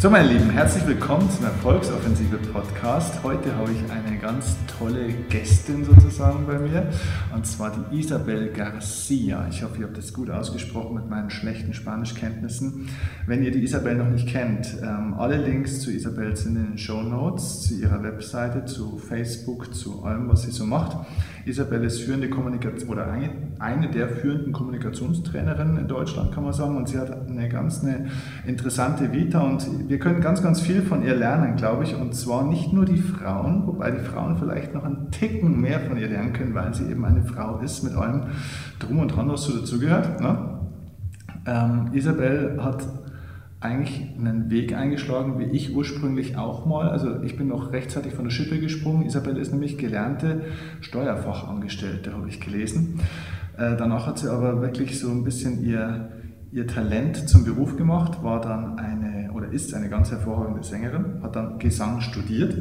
So, meine Lieben, herzlich willkommen zum Erfolgsoffensive Podcast. Heute habe ich eine ganz tolle Gästin sozusagen bei mir, und zwar die Isabel Garcia. Ich hoffe, ihr habt das gut ausgesprochen mit meinen schlechten Spanischkenntnissen. Wenn ihr die Isabel noch nicht kennt, ähm, alle Links zu Isabel sind in den Show Notes, zu ihrer Webseite, zu Facebook, zu allem, was sie so macht. Isabel ist führende Kommunikation oder eine, der führenden Kommunikationstrainerinnen in Deutschland, kann man sagen, und sie hat eine ganz eine interessante Vita und wir können ganz, ganz viel von ihr lernen, glaube ich. Und zwar nicht nur die Frauen, wobei die Frauen vielleicht noch einen Ticken mehr von ihr lernen können, weil sie eben eine Frau ist mit allem Drum und Dran, was so dazugehört. Ne? Ähm, Isabel hat eigentlich einen Weg eingeschlagen, wie ich ursprünglich auch mal. Also ich bin noch rechtzeitig von der Schippe gesprungen. Isabel ist nämlich gelernte Steuerfachangestellte, habe ich gelesen. Äh, danach hat sie aber wirklich so ein bisschen ihr, ihr Talent zum Beruf gemacht, war dann eine oder ist eine ganz hervorragende Sängerin, hat dann Gesang studiert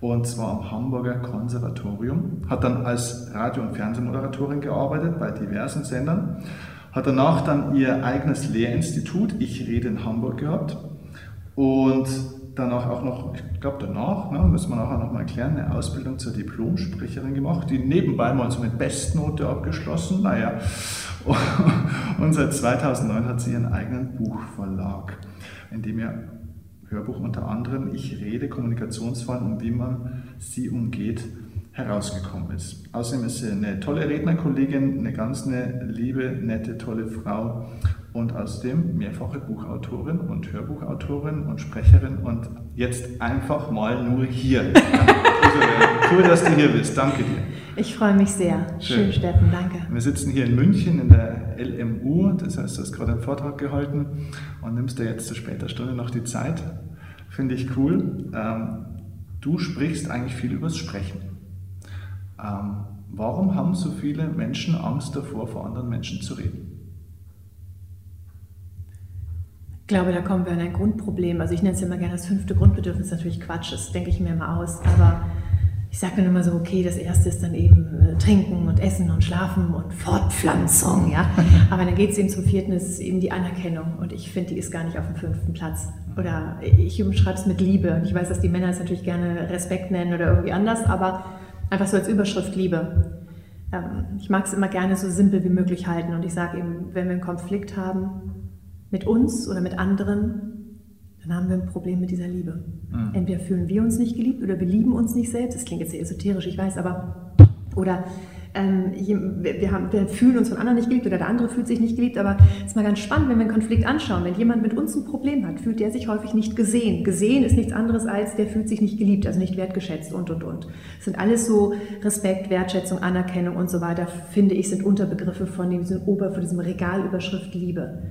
und zwar am Hamburger Konservatorium, hat dann als Radio- und Fernsehmoderatorin gearbeitet bei diversen Sendern hat danach dann ihr eigenes Lehrinstitut, ich rede in Hamburg gehabt und danach auch noch, ich glaube danach, ne, müssen wir nachher nochmal erklären, eine Ausbildung zur Diplomsprecherin gemacht, die nebenbei mal so mit Bestnote abgeschlossen, naja. Und seit 2009 hat sie ihren eigenen Buchverlag, in dem ihr Hörbuch unter anderem Ich rede, Kommunikationsfallen und wie man sie umgeht, herausgekommen ist. Außerdem ist sie eine tolle Rednerkollegin, eine ganz eine liebe, nette, tolle Frau und außerdem mehrfache Buchautorin und Hörbuchautorin und Sprecherin und jetzt einfach mal nur hier. also, cool, dass du hier bist. Danke dir. Ich freue mich sehr. Schön, Schön Steffen, danke. Wir sitzen hier in München in der LMU, das heißt, du hast gerade einen Vortrag gehalten und nimmst dir jetzt zu später Stunde noch die Zeit. Finde ich cool. Ähm, du sprichst eigentlich viel übers Sprechen. Ähm, warum haben so viele Menschen Angst davor, vor anderen Menschen zu reden? Ich glaube, da kommen wir an ein Grundproblem. Also ich nenne es immer gerne das fünfte Grundbedürfnis, natürlich Quatsch, das denke ich mir immer aus. Aber ich sage dann immer so, okay, das erste ist dann eben äh, Trinken und Essen und Schlafen und Fortpflanzung, ja. Aber dann geht es eben zum vierten, ist eben die Anerkennung. Und ich finde, die ist gar nicht auf dem fünften Platz. Oder ich umschreibe es mit Liebe. Und ich weiß, dass die Männer es natürlich gerne Respekt nennen oder irgendwie anders, aber Einfach so als Überschrift Liebe. Ähm, ich mag es immer gerne so simpel wie möglich halten und ich sage eben, wenn wir einen Konflikt haben mit uns oder mit anderen, dann haben wir ein Problem mit dieser Liebe. Mhm. Entweder fühlen wir uns nicht geliebt oder wir lieben uns nicht selbst. Das klingt jetzt sehr esoterisch, ich weiß, aber oder ähm, wir, haben, wir, fühlen uns von anderen nicht geliebt oder der andere fühlt sich nicht geliebt, aber es ist mal ganz spannend, wenn wir einen Konflikt anschauen. Wenn jemand mit uns ein Problem hat, fühlt der sich häufig nicht gesehen. Gesehen ist nichts anderes als, der fühlt sich nicht geliebt, also nicht wertgeschätzt und, und, und. Das sind alles so Respekt, Wertschätzung, Anerkennung und so weiter, finde ich, sind Unterbegriffe von diesem, Ober, von diesem Regalüberschrift Liebe.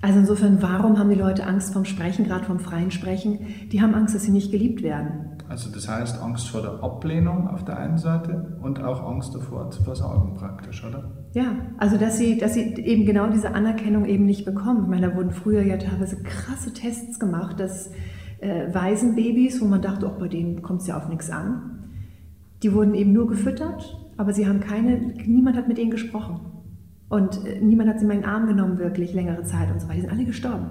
Also insofern, warum haben die Leute Angst vom Sprechen, gerade vom freien Sprechen? Die haben Angst, dass sie nicht geliebt werden. Also das heißt Angst vor der Ablehnung auf der einen Seite und auch Angst davor zu versagen praktisch, oder? Ja, also dass sie, dass sie eben genau diese Anerkennung eben nicht bekommen. Ich meine, da wurden früher ja teilweise krasse Tests gemacht, dass äh, Waisenbabys, wo man dachte, auch bei denen kommt es ja auf nichts an, die wurden eben nur gefüttert, aber sie haben keine, niemand hat mit ihnen gesprochen. Und äh, niemand hat sie in den Arm genommen, wirklich längere Zeit und so weiter. Die sind alle gestorben.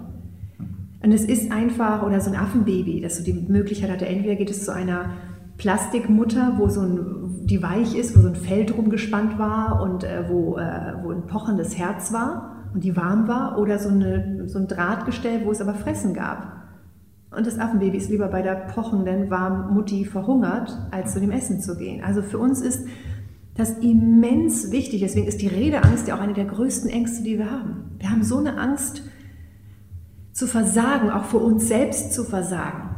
Und es ist einfach, oder so ein Affenbaby, dass du die Möglichkeit hatte, entweder geht es zu einer Plastikmutter, wo so ein, die weich ist, wo so ein Fell drum gespannt war und äh, wo, äh, wo ein pochendes Herz war und die warm war, oder so, eine, so ein Drahtgestell, wo es aber Fressen gab. Und das Affenbaby ist lieber bei der pochenden, warmen Mutti verhungert, als zu dem Essen zu gehen. Also für uns ist das immens wichtig. Deswegen ist die Redeangst ja auch eine der größten Ängste, die wir haben. Wir haben so eine Angst zu versagen, auch für uns selbst zu versagen,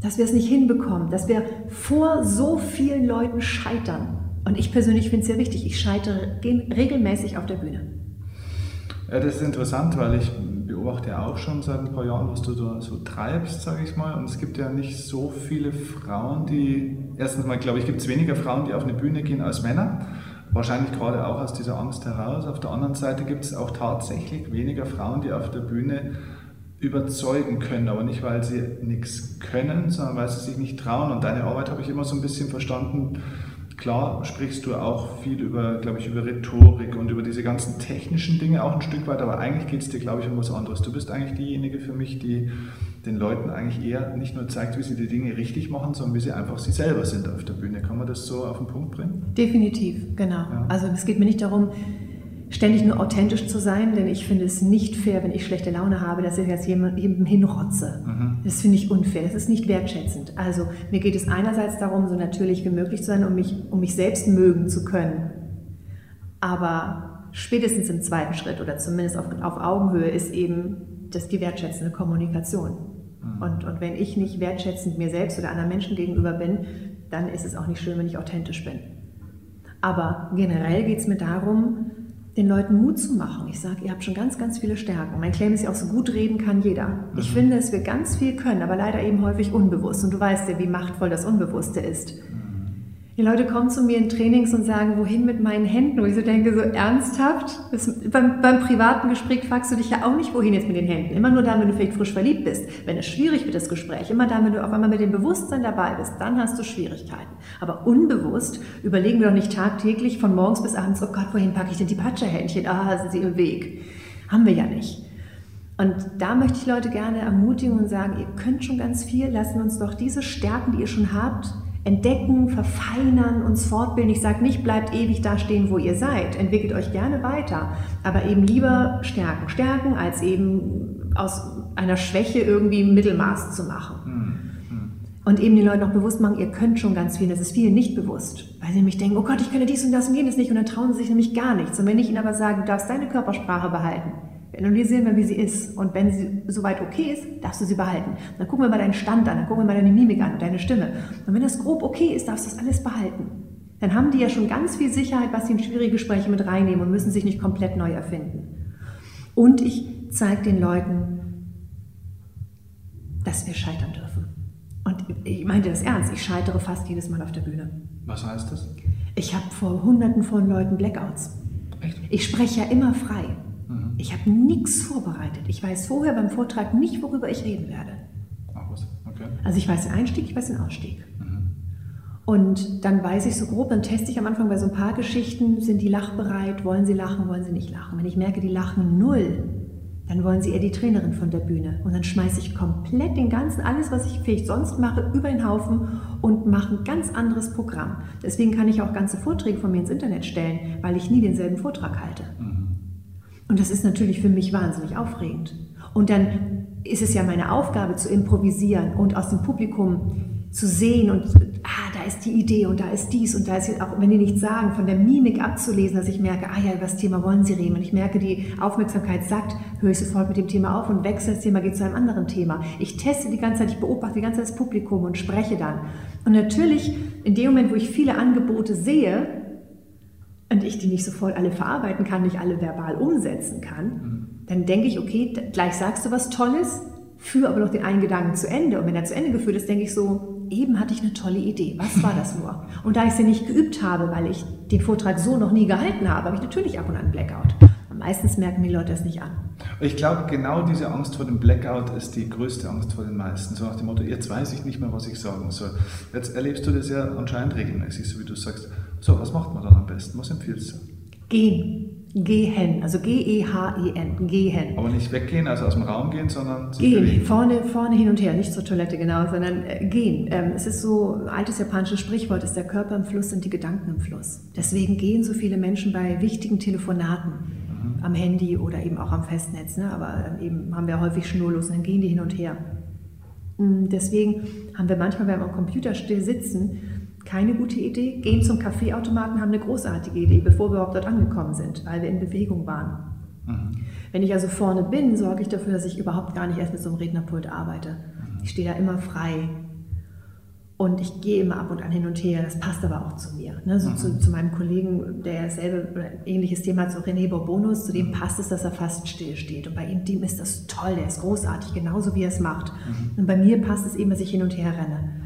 dass wir es nicht hinbekommen, dass wir vor so vielen Leuten scheitern. Und ich persönlich finde es sehr wichtig, ich scheitere regelmäßig auf der Bühne. Ja, das ist interessant, weil ich beobachte ja auch schon seit ein paar Jahren, was du da so treibst, sage ich mal. Und es gibt ja nicht so viele Frauen, die, erstens mal glaube ich, gibt es weniger Frauen, die auf eine Bühne gehen als Männer. Wahrscheinlich gerade auch aus dieser Angst heraus. Auf der anderen Seite gibt es auch tatsächlich weniger Frauen, die auf der Bühne überzeugen können, aber nicht, weil sie nichts können, sondern weil sie sich nicht trauen. Und deine Arbeit habe ich immer so ein bisschen verstanden klar sprichst du auch viel über, glaube ich, über Rhetorik und über diese ganzen technischen Dinge auch ein Stück weit, aber eigentlich geht es dir, glaube ich, um was anderes. Du bist eigentlich diejenige für mich, die den Leuten eigentlich eher nicht nur zeigt, wie sie die Dinge richtig machen, sondern wie sie einfach sie selber sind auf der Bühne. Kann man das so auf den Punkt bringen? Definitiv, genau. Ja. Also es geht mir nicht darum, ständig nur authentisch zu sein, denn ich finde es nicht fair, wenn ich schlechte Laune habe, dass ich jetzt jemandem hinrotze. Mhm. Das finde ich unfair, das ist nicht wertschätzend. Also mir geht es einerseits darum, so natürlich wie möglich zu sein, um mich, um mich selbst mögen zu können. Aber spätestens im zweiten Schritt oder zumindest auf, auf Augenhöhe ist eben das die wertschätzende Kommunikation. Mhm. Und, und wenn ich nicht wertschätzend mir selbst oder anderen Menschen gegenüber bin, dann ist es auch nicht schön, wenn ich authentisch bin. Aber generell geht es mir darum, den Leuten Mut zu machen. Ich sage, ihr habt schon ganz, ganz viele Stärken. Mein Claim ist ja auch so gut reden kann jeder. Ich mhm. finde, dass wir ganz viel können, aber leider eben häufig unbewusst. Und du weißt ja, wie machtvoll das Unbewusste ist. Die Leute kommen zu mir in Trainings und sagen, wohin mit meinen Händen? Wo ich so denke, so ernsthaft? Das, beim, beim, privaten Gespräch fragst du dich ja auch nicht, wohin jetzt mit den Händen. Immer nur dann, wenn du vielleicht frisch verliebt bist. Wenn es schwierig wird, das Gespräch. Immer dann, wenn du auf einmal mit dem Bewusstsein dabei bist, dann hast du Schwierigkeiten. Aber unbewusst überlegen wir doch nicht tagtäglich von morgens bis abends, oh Gott, wohin packe ich denn die Patscherhändchen? Ah, sind sie im Weg. Haben wir ja nicht. Und da möchte ich Leute gerne ermutigen und sagen, ihr könnt schon ganz viel, lassen uns doch diese Stärken, die ihr schon habt, entdecken, verfeinern, uns fortbilden. Ich sage nicht, bleibt ewig da stehen, wo ihr seid. Entwickelt euch gerne weiter, aber eben lieber stärken. Stärken, als eben aus einer Schwäche irgendwie Mittelmaß zu machen. Hm, hm. Und eben den Leuten auch bewusst machen, ihr könnt schon ganz viel. Das ist vielen nicht bewusst. Weil sie nämlich denken, oh Gott, ich könnte dies und das und jenes nicht. Und dann trauen sie sich nämlich gar nichts. Und wenn ich ihnen aber sage, du darfst deine Körpersprache behalten, analysieren wir, wie sie ist. Und wenn sie soweit okay ist, darfst du sie behalten. Dann gucken wir mal deinen Stand an, dann gucken wir mal deine Mimik an und deine Stimme. Und wenn das grob okay ist, darfst du das alles behalten. Dann haben die ja schon ganz viel Sicherheit, was sie in schwierige Gespräche mit reinnehmen und müssen sich nicht komplett neu erfinden. Und ich zeige den Leuten, dass wir scheitern dürfen. Und ich meinte das ernst, ich scheitere fast jedes Mal auf der Bühne. Was heißt das? Ich habe vor hunderten von Leuten Blackouts. Echt? Ich spreche ja immer frei. Ich habe nichts vorbereitet. Ich weiß vorher beim Vortrag nicht, worüber ich reden werde. Ach was, okay. Also ich weiß den Einstieg, ich weiß den Ausstieg. Mhm. Und dann weiß ich so grob, dann teste ich am Anfang bei so ein paar Geschichten, sind die lachbereit, wollen sie lachen, wollen sie nicht lachen. Wenn ich merke, die lachen null, dann wollen sie eher die Trainerin von der Bühne. Und dann schmeiße ich komplett den ganzen, alles, was ich vielleicht sonst mache, über den Haufen und mache ein ganz anderes Programm. Deswegen kann ich auch ganze Vorträge von mir ins Internet stellen, weil ich nie denselben Vortrag halte. Mhm. Und das ist natürlich für mich wahnsinnig aufregend. Und dann ist es ja meine Aufgabe zu improvisieren und aus dem Publikum zu sehen und ah, da ist die Idee und da ist dies und da ist auch, wenn die nichts sagen, von der Mimik abzulesen, dass ich merke, ah ja, über das Thema wollen sie reden. Und ich merke, die Aufmerksamkeit sagt, höre ich sofort mit dem Thema auf und wechsle das Thema, geht zu einem anderen Thema. Ich teste die ganze Zeit, ich beobachte die ganze Zeit das Publikum und spreche dann. Und natürlich, in dem Moment, wo ich viele Angebote sehe, und ich die nicht sofort alle verarbeiten kann, nicht alle verbal umsetzen kann, mhm. dann denke ich, okay, gleich sagst du was Tolles, führe aber noch den einen Gedanken zu Ende. Und wenn er zu Ende geführt ist, denke ich so, eben hatte ich eine tolle Idee. Was war das nur? Und da ich sie nicht geübt habe, weil ich den Vortrag so noch nie gehalten habe, habe ich natürlich ab und an einen Blackout. Und meistens merken die Leute das nicht an. Ich glaube, genau diese Angst vor dem Blackout ist die größte Angst vor den meisten. So nach dem Motto, jetzt weiß ich nicht mehr, was ich sagen soll. Jetzt erlebst du das ja anscheinend regelmäßig, so wie du sagst. So, was macht man dann am besten? Was empfiehlst du? Gehen. Gehen, also G-E-H-E-N, gehen. Aber nicht weggehen, also aus dem Raum gehen, sondern gehen, vorne, vorne hin und her, nicht zur Toilette genau, sondern äh, gehen. Ähm, es ist so, ein altes japanisches Sprichwort ist, der Körper im Fluss sind die Gedanken im Fluss. Deswegen gehen so viele Menschen bei wichtigen Telefonaten mhm. am Handy oder eben auch am Festnetz, ne? aber eben haben wir häufig schnurlos und dann gehen die hin und her. Mm, deswegen haben wir manchmal, wenn wir am Computer still sitzen, keine gute Idee. Gehen zum Kaffeeautomaten haben eine großartige Idee, bevor wir überhaupt dort angekommen sind, weil wir in Bewegung waren. Mhm. Wenn ich also vorne bin, sorge ich dafür, dass ich überhaupt gar nicht erst mit so einem Rednerpult arbeite. Mhm. Ich stehe da immer frei. Und ich gehe immer ab und an hin und her. Das passt aber auch zu mir. Ne? So mhm. zu, zu, meinem Kollegen, der dasselbe ähnliches Thema hat, so René Bourbonus, zu dem mhm. passt es, dass er fast still steht. Und bei ihm dem ist das toll, der ist großartig, genauso wie er es macht. Mhm. Und bei mir passt es eben, dass ich hin und her renne.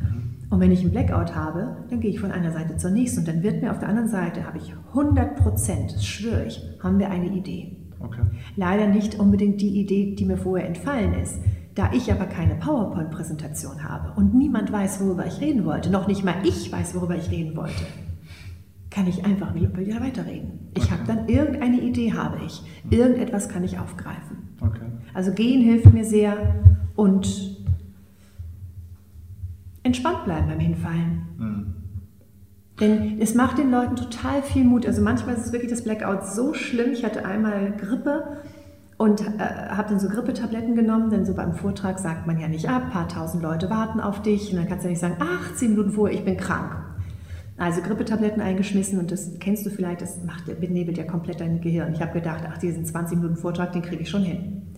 Und wenn ich einen Blackout habe, dann gehe ich von einer Seite zur nächsten und dann wird mir auf der anderen Seite, habe ich 100 Prozent, das schwöre ich, haben wir eine Idee. Okay. Leider nicht unbedingt die Idee, die mir vorher entfallen ist. Da ich aber keine PowerPoint-Präsentation habe und niemand weiß, worüber ich reden wollte, noch nicht mal ich weiß, worüber ich reden wollte, kann ich einfach wieder weiterreden. Ich okay. habe dann irgendeine Idee, habe ich. Irgendetwas kann ich aufgreifen. Okay. Also gehen hilft mir sehr und entspannt bleiben beim Hinfallen. Mhm. Denn es macht den Leuten total viel Mut. Also manchmal ist es wirklich das Blackout so schlimm. Ich hatte einmal Grippe und äh, habe dann so Grippetabletten genommen, denn so beim Vortrag sagt man ja nicht ab, ein paar tausend Leute warten auf dich und dann kannst du ja nicht sagen, ach, zehn Minuten vorher, ich bin krank. Also Grippetabletten eingeschmissen und das kennst du vielleicht, das macht, benebelt ja komplett dein Gehirn. Ich habe gedacht, ach, diesen 20 Minuten Vortrag, den kriege ich schon hin.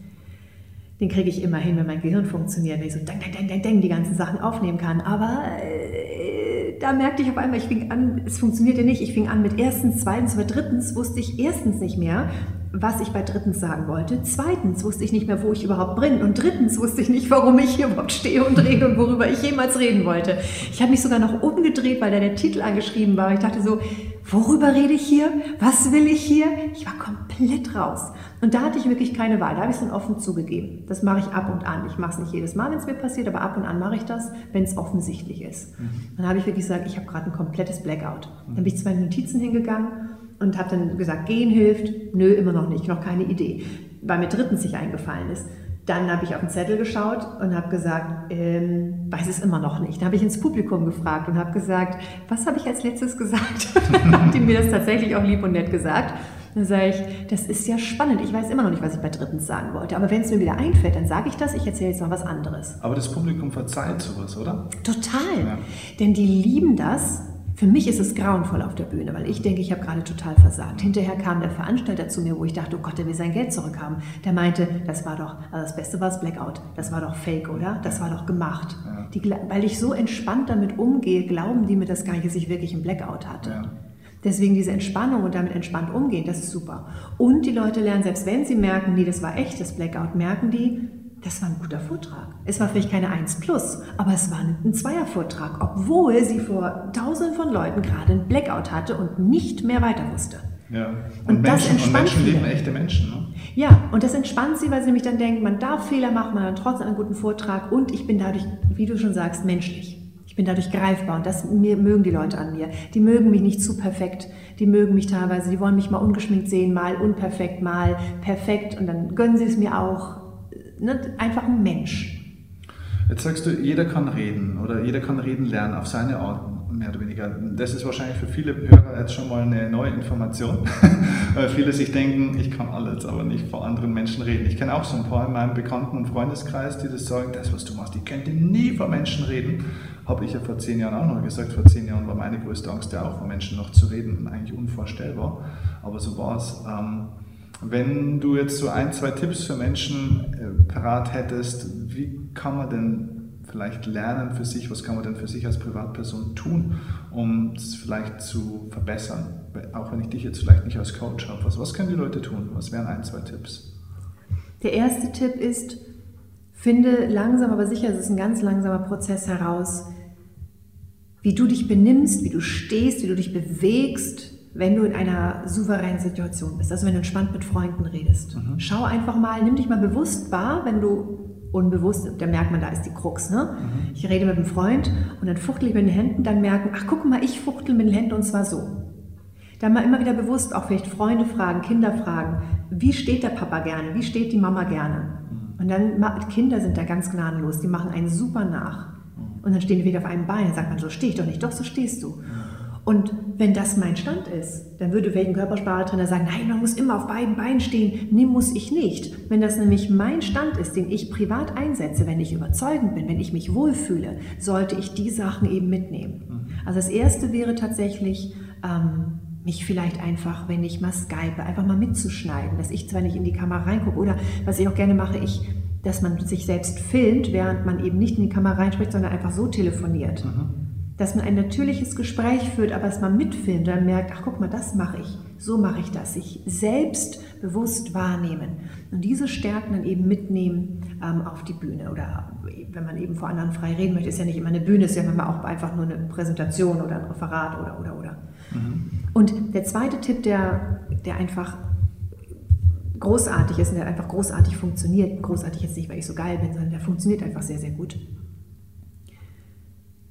Den kriege ich immer hin, wenn mein Gehirn funktioniert, wenn ich so dang, dang, dang, dang, dang, die ganzen Sachen aufnehmen kann. Aber äh, da merkte ich auf einmal, ich fing an, es funktionierte nicht. Ich fing an mit erstens, zweitens, aber drittens wusste ich erstens nicht mehr, was ich bei drittens sagen wollte. Zweitens wusste ich nicht mehr, wo ich überhaupt bin. Und drittens wusste ich nicht, warum ich hier überhaupt stehe und rede und worüber ich jemals reden wollte. Ich habe mich sogar noch umgedreht, weil da der Titel angeschrieben war. Ich dachte so, worüber rede ich hier? Was will ich hier? Ich war komplett raus. Und da hatte ich wirklich keine Wahl. Da habe ich es dann offen zugegeben. Das mache ich ab und an. Ich mache es nicht jedes Mal, wenn es mir passiert, aber ab und an mache ich das, wenn es offensichtlich ist. Mhm. Dann habe ich wirklich gesagt, ich habe gerade ein komplettes Blackout. Dann bin ich zu meinen Notizen hingegangen und habe dann gesagt, gehen hilft. Nö, immer noch nicht, noch keine Idee. Weil mir drittens nicht eingefallen ist. Dann habe ich auf den Zettel geschaut und habe gesagt, ähm, weiß es immer noch nicht. Dann habe ich ins Publikum gefragt und habe gesagt, was habe ich als letztes gesagt? haben die mir das tatsächlich auch lieb und nett gesagt. Dann sage ich, das ist ja spannend. Ich weiß immer noch nicht, was ich bei drittens sagen wollte. Aber wenn es mir wieder einfällt, dann sage ich das. Ich erzähle jetzt noch was anderes. Aber das Publikum verzeiht sowas, oder? Total. Ja. Denn die lieben das, für mich ist es grauenvoll auf der Bühne, weil ich denke, ich habe gerade total versagt. Hinterher kam der Veranstalter zu mir, wo ich dachte, oh Gott, der will sein Geld zurückhaben. Der meinte, das war doch, also das Beste war das Blackout. Das war doch fake, oder? Das war doch gemacht. Ja. Die, weil ich so entspannt damit umgehe, glauben die mir das gar nicht, dass ich wirklich einen Blackout hatte. Ja. Deswegen diese Entspannung und damit entspannt umgehen, das ist super. Und die Leute lernen, selbst wenn sie merken, nee, das war echtes Blackout, merken die, das war ein guter Vortrag. Es war vielleicht keine 1 plus, aber es war ein Zweiervortrag, obwohl sie vor tausenden von Leuten gerade einen Blackout hatte und nicht mehr weiter wusste. Ja. Und, und Menschen, das entspannt und Menschen leben echte Menschen. Ne? Ja, und das entspannt sie, weil sie nämlich dann denken, man darf Fehler machen, man hat trotzdem einen guten Vortrag und ich bin dadurch, wie du schon sagst, menschlich. Ich bin dadurch greifbar und das mögen die Leute an mir. Die mögen mich nicht zu perfekt. Die mögen mich teilweise, die wollen mich mal ungeschminkt sehen, mal unperfekt, mal perfekt und dann gönnen sie es mir auch ne, einfach ein Mensch. Jetzt sagst du, jeder kann reden oder jeder kann reden lernen auf seine Art, mehr oder weniger. Das ist wahrscheinlich für viele Hörer jetzt schon mal eine neue Information, weil viele sich denken, ich kann alles, aber nicht vor anderen Menschen reden. Ich kenne auch so ein paar in meinem Bekannten- und Freundeskreis, die das sagen, das, was du machst, ich könnte nie vor Menschen reden. Habe ich ja vor zehn Jahren auch noch gesagt. Vor zehn Jahren war meine größte Angst ja auch, vor Menschen noch zu reden, eigentlich unvorstellbar. Aber so war es. Ähm, wenn du jetzt so ein, zwei Tipps für Menschen äh, parat hättest, wie kann man denn vielleicht lernen für sich, was kann man denn für sich als Privatperson tun, um es vielleicht zu verbessern? Auch wenn ich dich jetzt vielleicht nicht als Coach habe. Was, was können die Leute tun? Was wären ein, zwei Tipps? Der erste Tipp ist, finde langsam, aber sicher, es ist ein ganz langsamer Prozess heraus, wie du dich benimmst, wie du stehst, wie du dich bewegst, wenn du in einer souveränen Situation bist, also wenn du entspannt mit Freunden redest. Mhm. Schau einfach mal, nimm dich mal bewusst wahr, wenn du unbewusst, da merkt man, da ist die Krux. Ne? Mhm. Ich rede mit einem Freund und dann fuchtel ich mit den Händen, dann merken, ach guck mal, ich fuchtel mit den Händen und zwar so. Dann mal immer wieder bewusst auch vielleicht Freunde fragen, Kinder fragen, wie steht der Papa gerne, wie steht die Mama gerne? Mhm. Und dann, Kinder sind da ganz gnadenlos, die machen einen super nach. Mhm. Und dann stehen die wieder auf einem Bein, dann sagt man, so stehe ich doch nicht, doch so stehst du. Und wenn das mein Stand ist, dann würde welchen Körpersprachetrainer sagen, nein, man muss immer auf beiden Beinen stehen. Nee, muss ich nicht. Wenn das nämlich mein Stand ist, den ich privat einsetze, wenn ich überzeugend bin, wenn ich mich wohlfühle, sollte ich die Sachen eben mitnehmen. Mhm. Also das Erste wäre tatsächlich, ähm, mich vielleicht einfach, wenn ich mal Skype, einfach mal mitzuschneiden, dass ich zwar nicht in die Kamera reingucke oder was ich auch gerne mache, ich dass man sich selbst filmt, während man eben nicht in die Kamera reinspricht, sondern einfach so telefoniert. Mhm dass man ein natürliches Gespräch führt, aber es mal mitfilmt, dann merkt, ach guck mal, das mache ich, so mache ich das, sich selbst bewusst wahrnehmen und diese Stärken dann eben mitnehmen ähm, auf die Bühne oder wenn man eben vor anderen frei reden möchte, ist ja nicht immer eine Bühne, ist ja manchmal auch einfach nur eine Präsentation oder ein Referat oder oder oder. Mhm. Und der zweite Tipp, der, der einfach großartig ist und der einfach großartig funktioniert, großartig jetzt nicht, weil ich so geil bin, sondern der funktioniert einfach sehr, sehr gut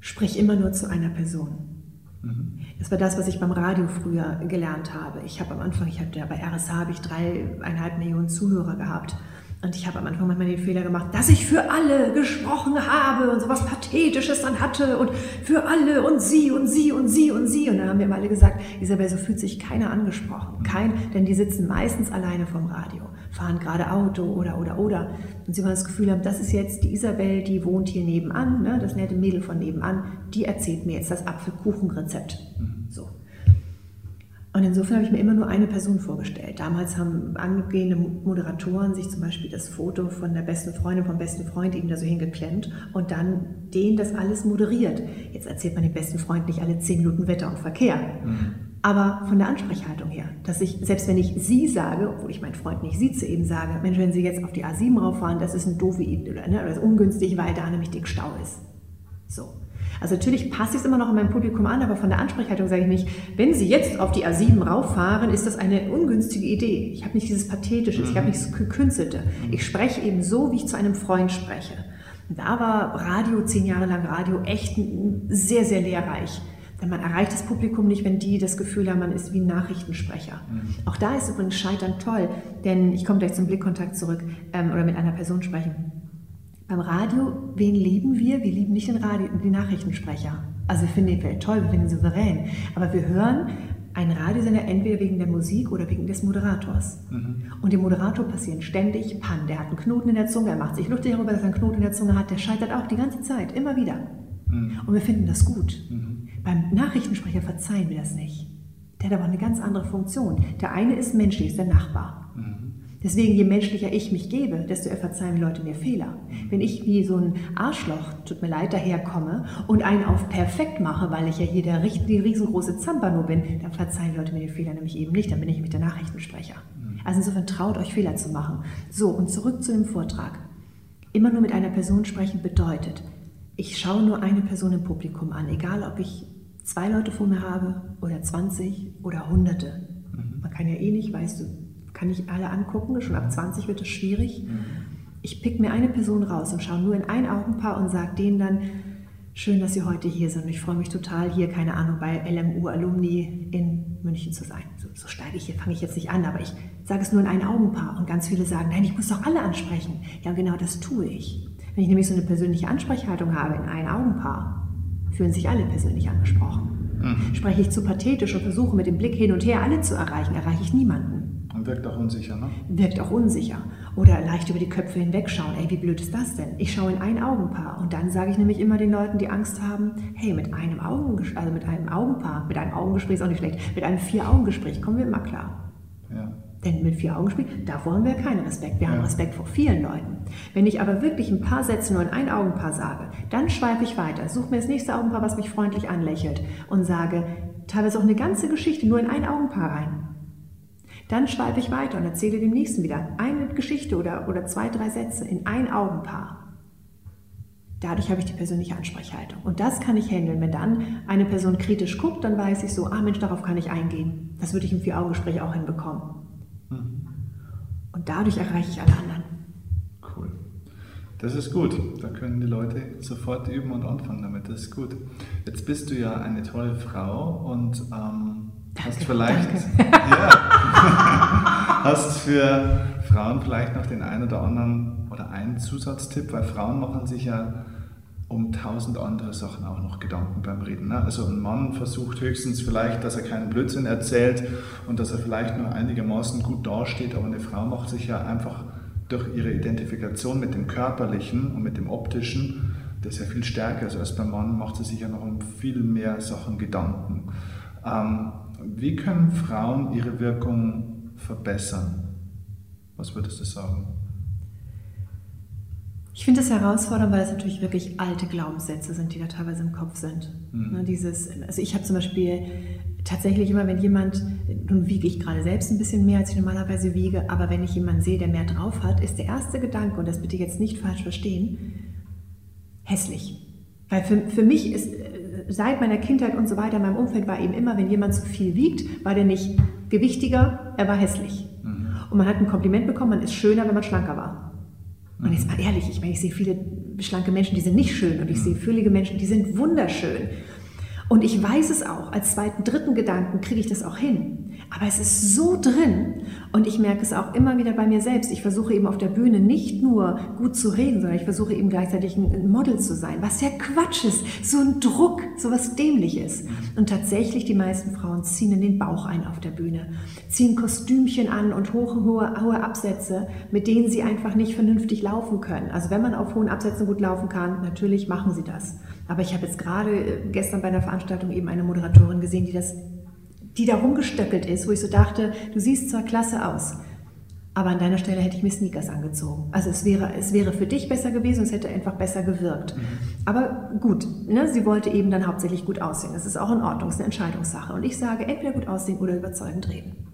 Sprich immer nur zu einer Person. Das war das, was ich beim Radio früher gelernt habe. Ich habe am Anfang, ich hatte ja bei RSH habe ich dreieinhalb Millionen Zuhörer gehabt. Und ich habe am Anfang manchmal den Fehler gemacht, dass ich für alle gesprochen habe und sowas Pathetisches dann hatte und für alle und sie und sie und sie und sie. Und dann haben mir alle gesagt, Isabel, so fühlt sich keiner angesprochen. Kein, denn die sitzen meistens alleine vom Radio, fahren gerade Auto oder, oder, oder. Und sie haben das Gefühl haben, das ist jetzt die Isabel, die wohnt hier nebenan, ne, das nette Mädel von nebenan, die erzählt mir jetzt das Apfelkuchenrezept. So. Und insofern habe ich mir immer nur eine Person vorgestellt. Damals haben angehende Moderatoren sich zum Beispiel das Foto von der besten Freundin, vom besten Freund eben da so hingeklemmt und dann den das alles moderiert. Jetzt erzählt man dem besten Freund nicht alle zehn Minuten Wetter und Verkehr. Mhm. Aber von der Ansprechhaltung her, dass ich, selbst wenn ich Sie sage, obwohl ich meinen Freund nicht sieze, eben sage, Mensch, wenn Sie jetzt auf die A7 rauffahren, das ist ein doofe Idee oder, ne, oder das ist ungünstig, weil da nämlich dick Stau ist. So. Also natürlich passe ich es immer noch in meinem Publikum an, aber von der Ansprechhaltung sage ich nicht, wenn Sie jetzt auf die A7 rauffahren, ist das eine ungünstige Idee. Ich habe nicht dieses Pathetische, ich habe nicht das Gekünstelte. Mhm. Ich spreche eben so, wie ich zu einem Freund spreche. Und da war Radio, zehn Jahre lang Radio, echt sehr, sehr lehrreich. Denn man erreicht das Publikum nicht, wenn die das Gefühl haben, man ist wie ein Nachrichtensprecher. Mhm. Auch da ist übrigens Scheitern toll, denn ich komme gleich zum Blickkontakt zurück ähm, oder mit einer Person sprechen. Beim Radio, wen lieben wir? Wir lieben nicht den, Radio, den Nachrichtensprecher. Also wir finden den toll, wir finden ihn souverän. Aber wir hören einen Radiosender entweder wegen der Musik oder wegen des Moderators. Mhm. Und dem Moderator passieren ständig Pannen. Der hat einen Knoten in der Zunge, er macht sich lustig darüber, dass er einen Knoten in der Zunge hat. Der scheitert auch die ganze Zeit, immer wieder. Mhm. Und wir finden das gut. Mhm. Beim Nachrichtensprecher verzeihen wir das nicht. Der hat aber eine ganz andere Funktion. Der eine ist menschlich, ist der Nachbar. Mhm. Deswegen, je menschlicher ich mich gebe, desto eher verzeihen die Leute mir Fehler. Wenn ich wie so ein Arschloch, tut mir leid, daherkomme und einen auf perfekt mache, weil ich ja hier der, die riesengroße Zampano bin, dann verzeihen die Leute mir den Fehler nämlich eben nicht, dann bin ich nämlich der Nachrichtensprecher. Also insofern traut euch Fehler zu machen. So, und zurück zu dem Vortrag. Immer nur mit einer Person sprechen bedeutet, ich schaue nur eine Person im Publikum an, egal ob ich zwei Leute vor mir habe oder 20 oder Hunderte. Man kann ja eh nicht, weißt du, kann ich alle angucken, schon ab 20 wird es schwierig. Mhm. Ich pick mir eine Person raus und schaue nur in ein Augenpaar und sage denen dann, schön, dass Sie heute hier sind. Ich freue mich total, hier, keine Ahnung, bei LMU Alumni in München zu sein. So, so steige ich hier, fange ich jetzt nicht an, aber ich sage es nur in ein Augenpaar. Und ganz viele sagen, nein, ich muss doch alle ansprechen. Ja, genau das tue ich. Wenn ich nämlich so eine persönliche Ansprechhaltung habe in ein Augenpaar, fühlen sich alle persönlich angesprochen. Mhm. Spreche ich zu pathetisch und versuche mit dem Blick hin und her alle zu erreichen, erreiche ich niemanden. Und wirkt auch unsicher, ne? Wirkt auch unsicher. Oder leicht über die Köpfe hinwegschauen. Ey, wie blöd ist das denn? Ich schaue in ein Augenpaar. Und dann sage ich nämlich immer den Leuten, die Angst haben, hey, mit einem Augengespräch, also mit einem Augenpaar, mit einem Augengespräch ist auch nicht schlecht, mit einem Vier-Augen-Gespräch kommen wir immer klar. Ja. Denn mit Vier-Augen-Gespräch, davor haben wir keinen Respekt. Wir ja. haben Respekt vor vielen Leuten. Wenn ich aber wirklich ein paar Sätze nur in ein Augenpaar sage, dann schweife ich weiter, suche mir das nächste Augenpaar, was mich freundlich anlächelt und sage teilweise auch eine ganze Geschichte nur in ein Augenpaar rein. Dann schreibe ich weiter und erzähle dem nächsten wieder eine Geschichte oder, oder zwei, drei Sätze in ein Augenpaar. Dadurch habe ich die persönliche Ansprechhaltung. Und das kann ich handeln. Wenn dann eine Person kritisch guckt, dann weiß ich so, ah Mensch, darauf kann ich eingehen. Das würde ich im Vier-Augen-Gespräch auch hinbekommen. Mhm. Und dadurch erreiche ich alle anderen. Cool. Das ist gut. Da können die Leute sofort üben und anfangen damit. Das ist gut. Jetzt bist du ja eine tolle Frau und ähm, Danke, hast vielleicht ja, hast für Frauen vielleicht noch den einen oder anderen oder einen Zusatztipp, weil Frauen machen sich ja um tausend andere Sachen auch noch Gedanken beim Reden. Ne? Also ein Mann versucht höchstens vielleicht, dass er keinen Blödsinn erzählt und dass er vielleicht noch einigermaßen gut dasteht, aber eine Frau macht sich ja einfach durch ihre Identifikation mit dem Körperlichen und mit dem Optischen, das ja viel stärker ist als beim Mann, macht sie sich ja noch um viel mehr Sachen Gedanken. Ähm, wie können Frauen ihre Wirkung verbessern? Was würdest du sagen? Ich finde das herausfordernd, weil es natürlich wirklich alte Glaubenssätze sind, die da teilweise im Kopf sind. Mhm. Ne, dieses, also ich habe zum Beispiel tatsächlich immer, wenn jemand, nun wiege ich gerade selbst ein bisschen mehr, als ich normalerweise wiege, aber wenn ich jemanden sehe, der mehr drauf hat, ist der erste Gedanke, und das bitte jetzt nicht falsch verstehen, hässlich. Weil für, für mich ist seit meiner Kindheit und so weiter in meinem Umfeld war eben immer, wenn jemand zu viel wiegt, war der nicht gewichtiger, er war hässlich. Mhm. Und man hat ein Kompliment bekommen, man ist schöner, wenn man schlanker war. Mhm. Und jetzt mal ehrlich, ich meine, ich sehe viele schlanke Menschen, die sind nicht schön und ich mhm. sehe füllige Menschen, die sind wunderschön. Und ich weiß es auch, als zweiten, dritten Gedanken kriege ich das auch hin. Aber es ist so drin und ich merke es auch immer wieder bei mir selbst. Ich versuche eben auf der Bühne nicht nur gut zu reden, sondern ich versuche eben gleichzeitig ein Model zu sein, was ja Quatsch ist. So ein Druck, so was Dämliches. Und tatsächlich, die meisten Frauen ziehen in den Bauch ein auf der Bühne, ziehen Kostümchen an und hohe, hohe, hohe Absätze, mit denen sie einfach nicht vernünftig laufen können. Also wenn man auf hohen Absätzen gut laufen kann, natürlich machen sie das. Aber ich habe jetzt gerade äh, gestern bei einer Veranstaltung eben eine Moderatorin gesehen, die das, die da rumgestöckelt ist, wo ich so dachte, du siehst zwar klasse aus, aber an deiner Stelle hätte ich mir Sneakers angezogen. Also es wäre, es wäre für dich besser gewesen, es hätte einfach besser gewirkt. Mhm. Aber gut, ne, sie wollte eben dann hauptsächlich gut aussehen. Das ist auch in Ordnung, es ist eine Entscheidungssache. Und ich sage, entweder gut aussehen oder überzeugend reden.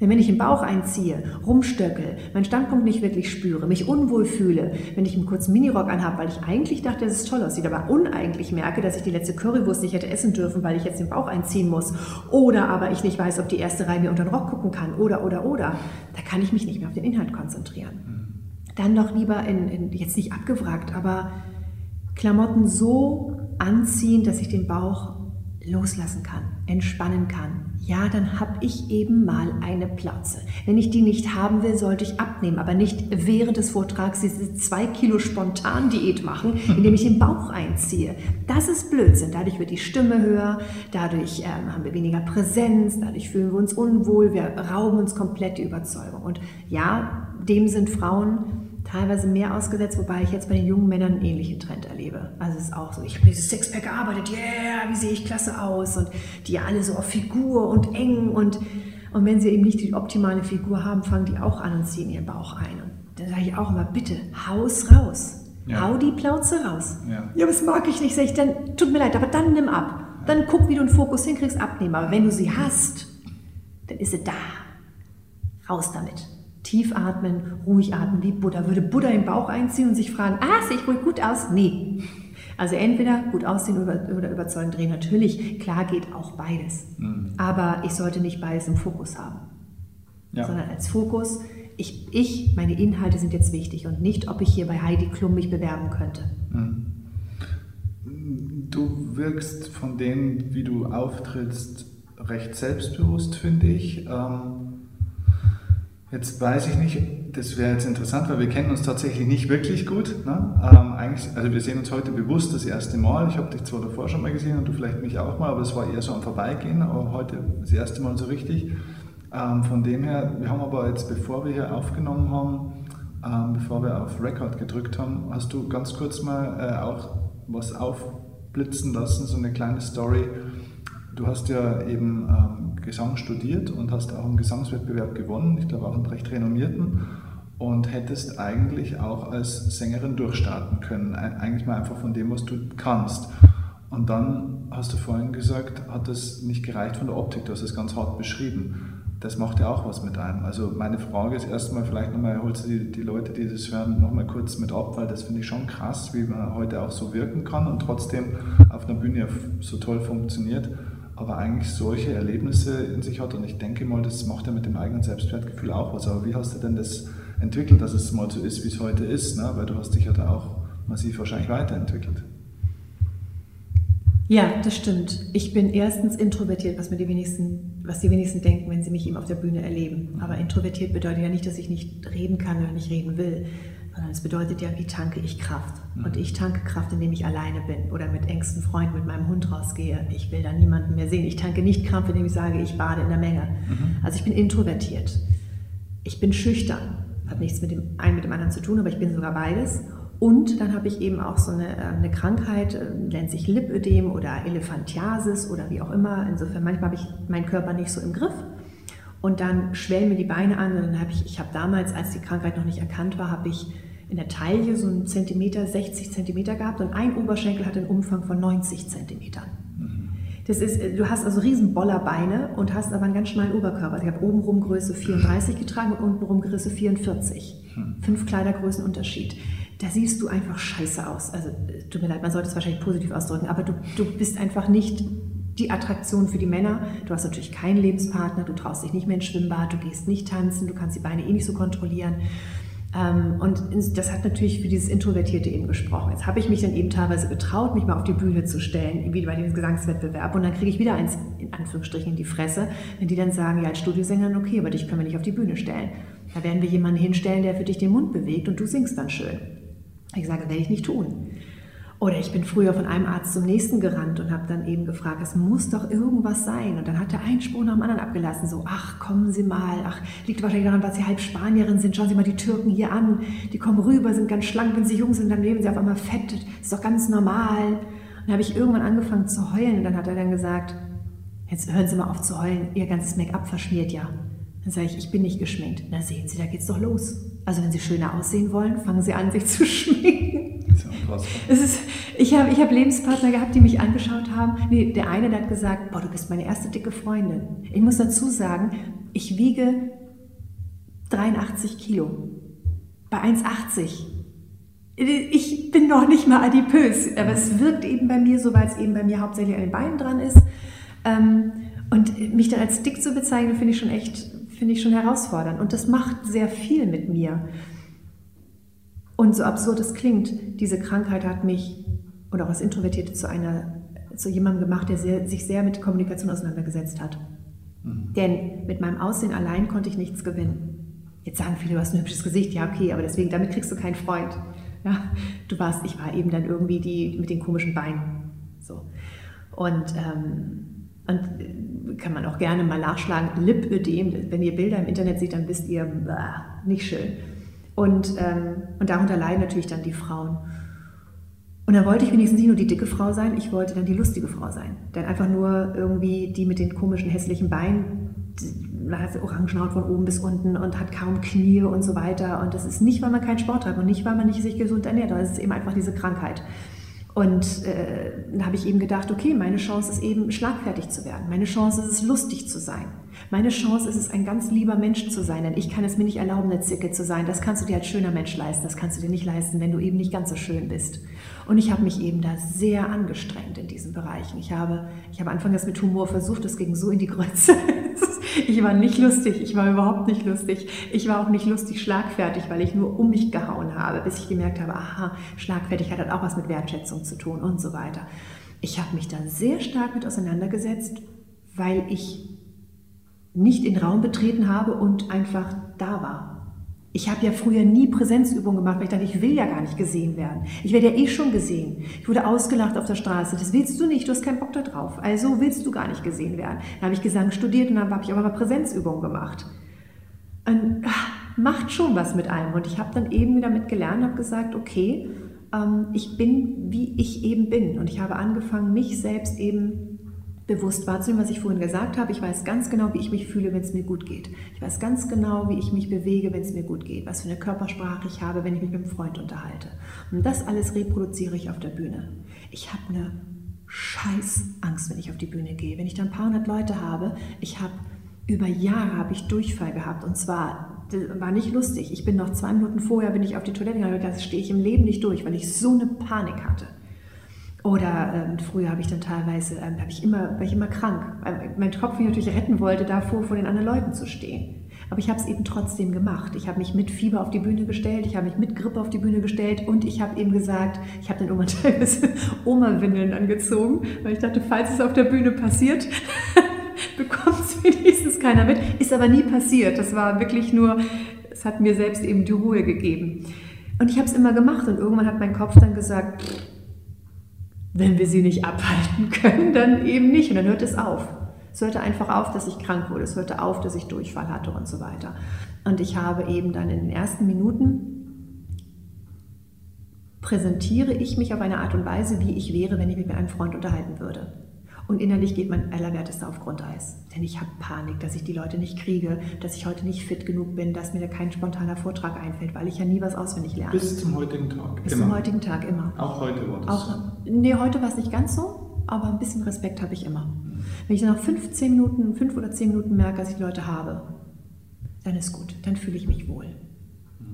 Denn wenn ich den Bauch einziehe, rumstöckel, meinen Standpunkt nicht wirklich spüre, mich unwohl fühle, wenn ich einen kurzen Minirock anhabe, weil ich eigentlich dachte, dass es toll aussieht, aber uneigentlich merke, dass ich die letzte Currywurst nicht hätte essen dürfen, weil ich jetzt den Bauch einziehen muss, oder aber ich nicht weiß, ob die erste Reihe mir unter den Rock gucken kann, oder, oder, oder, da kann ich mich nicht mehr auf den Inhalt konzentrieren. Dann doch lieber in, in jetzt nicht abgewrackt, aber Klamotten so anziehen, dass ich den Bauch loslassen kann, entspannen kann, ja, dann habe ich eben mal eine Plauze. Wenn ich die nicht haben will, sollte ich abnehmen, aber nicht während des Vortrags diese zwei Kilo spontan Diät machen, indem ich den Bauch einziehe. Das ist Blödsinn. Dadurch wird die Stimme höher, dadurch ähm, haben wir weniger Präsenz, dadurch fühlen wir uns unwohl, wir rauben uns komplett die Überzeugung. Und ja, dem sind Frauen teilweise mehr ausgesetzt, wobei ich jetzt bei den jungen Männern einen ähnlichen Trend erlebe. Also es ist auch so, ich habe dieses Sixpack gearbeitet, yeah, wie sehe ich klasse aus und die alle so auf Figur und eng und, und wenn sie eben nicht die optimale Figur haben, fangen die auch an und ziehen ihren Bauch ein. Und dann sage ich auch immer, bitte, haus raus. Ja. Hau die Plauze raus. Ja. ja, das mag ich nicht, sage ich, dann tut mir leid, aber dann nimm ab. Dann guck, wie du einen Fokus hinkriegst, abnehmen. Aber wenn du sie hast, dann ist sie da. Raus damit. Tief atmen, ruhig atmen, wie Buddha. Würde Buddha den Bauch einziehen und sich fragen, ah, sehe ich wohl gut aus? Nee. Also entweder gut aussehen oder, überzeugend drehen. Natürlich, klar geht auch beides. Mhm. Aber ich sollte nicht beides im Fokus haben. Ja. Sondern als Fokus, ich, ich, meine Inhalte sind jetzt wichtig und nicht, ob ich hier bei Heidi Klum mich bewerben könnte. Mhm. Du wirkst von dem, wie du auftrittst, recht selbstbewusst, finde ich. Ähm Jetzt weiß ich nicht, das wäre jetzt interessant, weil wir kennen uns tatsächlich nicht wirklich gut. Ne? Ähm, eigentlich, also wir sehen uns heute bewusst das erste Mal. Ich habe dich zwar davor schon mal gesehen und du vielleicht mich auch mal, aber es war eher so am Vorbeigehen, aber heute das erste Mal so richtig. Ähm, von dem her, wir haben aber jetzt, bevor wir hier aufgenommen haben, ähm, bevor wir auf Record gedrückt haben, hast du ganz kurz mal äh, auch was aufblitzen lassen, so eine kleine Story. Du hast ja eben ähm, Gesang studiert und hast auch einen Gesangswettbewerb gewonnen, ich glaube auch einen recht renommierten und hättest eigentlich auch als Sängerin durchstarten können, eigentlich mal einfach von dem, was du kannst. Und dann hast du vorhin gesagt, hat es nicht gereicht von der Optik, du hast es ganz hart beschrieben. Das macht ja auch was mit einem. Also meine Frage ist erstmal, vielleicht nochmal, holst du die, die Leute, die das hören, nochmal kurz mit ab, weil das finde ich schon krass, wie man heute auch so wirken kann und trotzdem auf einer Bühne so toll funktioniert aber eigentlich solche Erlebnisse in sich hat. Und ich denke mal, das macht ja mit dem eigenen Selbstwertgefühl auch was. Aber wie hast du denn das entwickelt, dass es mal so ist, wie es heute ist? Ne? Weil du hast dich ja da auch massiv wahrscheinlich weiterentwickelt. Ja, das stimmt. Ich bin erstens introvertiert, was, mir die, wenigsten, was die wenigsten denken, wenn sie mich eben auf der Bühne erleben. Aber introvertiert bedeutet ja nicht, dass ich nicht reden kann oder nicht reden will, sondern es bedeutet ja, wie tanke ich Kraft. Mhm. Und ich tanke Kraft, indem ich alleine bin oder mit engsten Freunden, mit meinem Hund rausgehe. Ich will da niemanden mehr sehen. Ich tanke nicht Kraft, indem ich sage, ich bade in der Menge. Mhm. Also ich bin introvertiert. Ich bin schüchtern. Hat nichts mit dem einen mit dem anderen zu tun, aber ich bin sogar beides. Und dann habe ich eben auch so eine, äh, eine Krankheit, äh, nennt sich Lipödem oder Elephantiasis oder wie auch immer. Insofern manchmal habe ich meinen Körper nicht so im Griff. Und dann schwellen mir die Beine an und dann habe ich, ich habe damals, als die Krankheit noch nicht erkannt war, habe ich in der Taille so einen Zentimeter, 60 Zentimeter gehabt und ein Oberschenkel hat einen Umfang von 90 Zentimetern. Das ist, du hast also riesen Bollerbeine und hast aber einen ganz schmalen Oberkörper. Ich habe obenrum Größe 34 getragen und untenrum Größe 44. Fünf Kleidergrößen Unterschied. Da siehst du einfach scheiße aus. Also tut mir leid, man sollte es wahrscheinlich positiv ausdrücken, aber du, du bist einfach nicht die Attraktion für die Männer. Du hast natürlich keinen Lebenspartner, du traust dich nicht mehr ins Schwimmbad, du gehst nicht tanzen, du kannst die Beine eh nicht so kontrollieren. Ähm, und das hat natürlich für dieses Introvertierte eben gesprochen. Jetzt habe ich mich dann eben teilweise getraut, mich mal auf die Bühne zu stellen, wie bei diesem Gesangswettbewerb. Und dann kriege ich wieder eins, in Anführungsstrichen, in die Fresse, wenn die dann sagen, ja, als Studiosängerin, okay, aber dich können wir nicht auf die Bühne stellen. Da werden wir jemanden hinstellen, der für dich den Mund bewegt und du singst dann schön. Ich sage, werde ich nicht tun. Oder ich bin früher von einem Arzt zum nächsten gerannt und habe dann eben gefragt, es muss doch irgendwas sein. Und dann hat der einen Spruch nach dem anderen abgelassen, so, ach, kommen Sie mal, ach, liegt wahrscheinlich daran, dass Sie halb Spanierin sind, schauen Sie mal die Türken hier an, die kommen rüber, sind ganz schlank, wenn sie jung sind, dann leben sie auf einmal fett, das ist doch ganz normal. Und dann habe ich irgendwann angefangen zu heulen und dann hat er dann gesagt, jetzt hören Sie mal auf zu heulen, Ihr ganzes Make-up verschmiert ja. Dann sage ich, ich bin nicht geschminkt. Na sehen Sie, da geht's doch los. Also wenn Sie schöner aussehen wollen, fangen Sie an, sich zu schminken. Es ist, ich habe ich hab Lebenspartner gehabt, die mich angeschaut haben. Nee, der eine der hat gesagt, boah, du bist meine erste dicke Freundin. Ich muss dazu sagen, ich wiege 83 Kilo. Bei 1,80. Ich bin noch nicht mal adipös, aber es wirkt eben bei mir so, weil es eben bei mir hauptsächlich an den Beinen dran ist. Ähm, und mich dann als dick zu bezeichnen, finde ich schon echt, finde ich schon herausfordernd. Und das macht sehr viel mit mir. Und so absurd es klingt, diese Krankheit hat mich oder auch als Introvertierte zu einer zu jemandem gemacht, der sehr, sich sehr mit Kommunikation auseinandergesetzt hat. Mhm. Denn mit meinem Aussehen allein konnte ich nichts gewinnen. Jetzt sagen viele, du hast ein hübsches Gesicht, ja okay, aber deswegen damit kriegst du keinen Freund. Ja, du warst, ich war eben dann irgendwie die mit den komischen Beinen. So und ähm, und kann man auch gerne mal nachschlagen, Lipödem. Wenn ihr Bilder im Internet seht, dann wisst ihr, bah, nicht schön. Und, ähm, und darunter leiden natürlich dann die Frauen. Und dann wollte ich wenigstens nicht nur die dicke Frau sein, ich wollte dann die lustige Frau sein. Denn einfach nur irgendwie die mit den komischen, hässlichen Beinen, man hat Orangenhaut von oben bis unten und hat kaum Knie und so weiter. Und das ist nicht, weil man keinen Sport treibt und nicht, weil man nicht sich gesund ernährt, sondern es ist eben einfach diese Krankheit. Und äh, dann habe ich eben gedacht, okay, meine Chance ist eben schlagfertig zu werden. Meine Chance ist es, lustig zu sein. Meine Chance ist es, ein ganz lieber Mensch zu sein, denn ich kann es mir nicht erlauben, eine Zicke zu sein. Das kannst du dir als schöner Mensch leisten. Das kannst du dir nicht leisten, wenn du eben nicht ganz so schön bist. Und ich habe mich eben da sehr angestrengt in diesen Bereichen. Ich habe, ich habe anfangs mit Humor versucht, das ging so in die Grütze. Ich war nicht lustig, ich war überhaupt nicht lustig. Ich war auch nicht lustig schlagfertig, weil ich nur um mich gehauen habe, bis ich gemerkt habe, aha, Schlagfertigkeit hat auch was mit Wertschätzung zu tun und so weiter. Ich habe mich da sehr stark mit auseinandergesetzt, weil ich nicht in den Raum betreten habe und einfach da war. Ich habe ja früher nie Präsenzübungen gemacht, weil ich dachte, ich will ja gar nicht gesehen werden. Ich werde ja eh schon gesehen. Ich wurde ausgelacht auf der Straße. Das willst du nicht, du hast keinen Bock da drauf. Also willst du gar nicht gesehen werden. Dann habe ich Gesang studiert und dann habe ich auch mal Präsenzübungen gemacht. Und, ach, macht schon was mit einem. Und ich habe dann eben wieder mit gelernt, habe gesagt, okay, ähm, ich bin, wie ich eben bin. Und ich habe angefangen, mich selbst eben bewusst wahrzunehmen, was ich vorhin gesagt habe. Ich weiß ganz genau, wie ich mich fühle, wenn es mir gut geht. Ich weiß ganz genau, wie ich mich bewege, wenn es mir gut geht. Was für eine Körpersprache ich habe, wenn ich mich mit einem Freund unterhalte. Und das alles reproduziere ich auf der Bühne. Ich habe eine scheiß Angst, wenn ich auf die Bühne gehe. Wenn ich da ein paar hundert Leute habe, ich habe über Jahre habe ich Durchfall gehabt und zwar war nicht lustig. Ich bin noch zwei Minuten vorher bin ich auf die Toilette gegangen, das stehe ich im Leben nicht durch, weil ich so eine Panik hatte. Oder ähm, früher habe ich dann teilweise, ähm, habe ich immer, war ich immer krank, weil mein Kopf mich natürlich retten wollte, davor vor den anderen Leuten zu stehen. Aber ich habe es eben trotzdem gemacht. Ich habe mich mit Fieber auf die Bühne gestellt, ich habe mich mit Grippe auf die Bühne gestellt und ich habe eben gesagt, ich habe dann irgendwann teilweise Oma-Windeln angezogen, weil ich dachte, falls es auf der Bühne passiert, bekommt es wenigstens keiner mit. Ist aber nie passiert. Das war wirklich nur, es hat mir selbst eben die Ruhe gegeben. Und ich habe es immer gemacht und irgendwann hat mein Kopf dann gesagt, wenn wir sie nicht abhalten können, dann eben nicht. Und dann hört es auf. Es hörte einfach auf, dass ich krank wurde. Es hörte auf, dass ich Durchfall hatte und so weiter. Und ich habe eben dann in den ersten Minuten präsentiere ich mich auf eine Art und Weise, wie ich wäre, wenn ich mich mit einem Freund unterhalten würde. Und innerlich geht mein Allerwertester auf Grundeis. Denn ich habe Panik, dass ich die Leute nicht kriege, dass ich heute nicht fit genug bin, dass mir da kein spontaner Vortrag einfällt, weil ich ja nie was auswendig lerne. Bis zum heutigen Tag. Bis immer. zum heutigen Tag immer. Auch heute war das. Auch, nee, heute war es nicht ganz so, aber ein bisschen Respekt habe ich immer. Wenn ich dann nach 15 Minuten, fünf oder zehn Minuten merke, dass ich die Leute habe, dann ist gut, dann fühle ich mich wohl.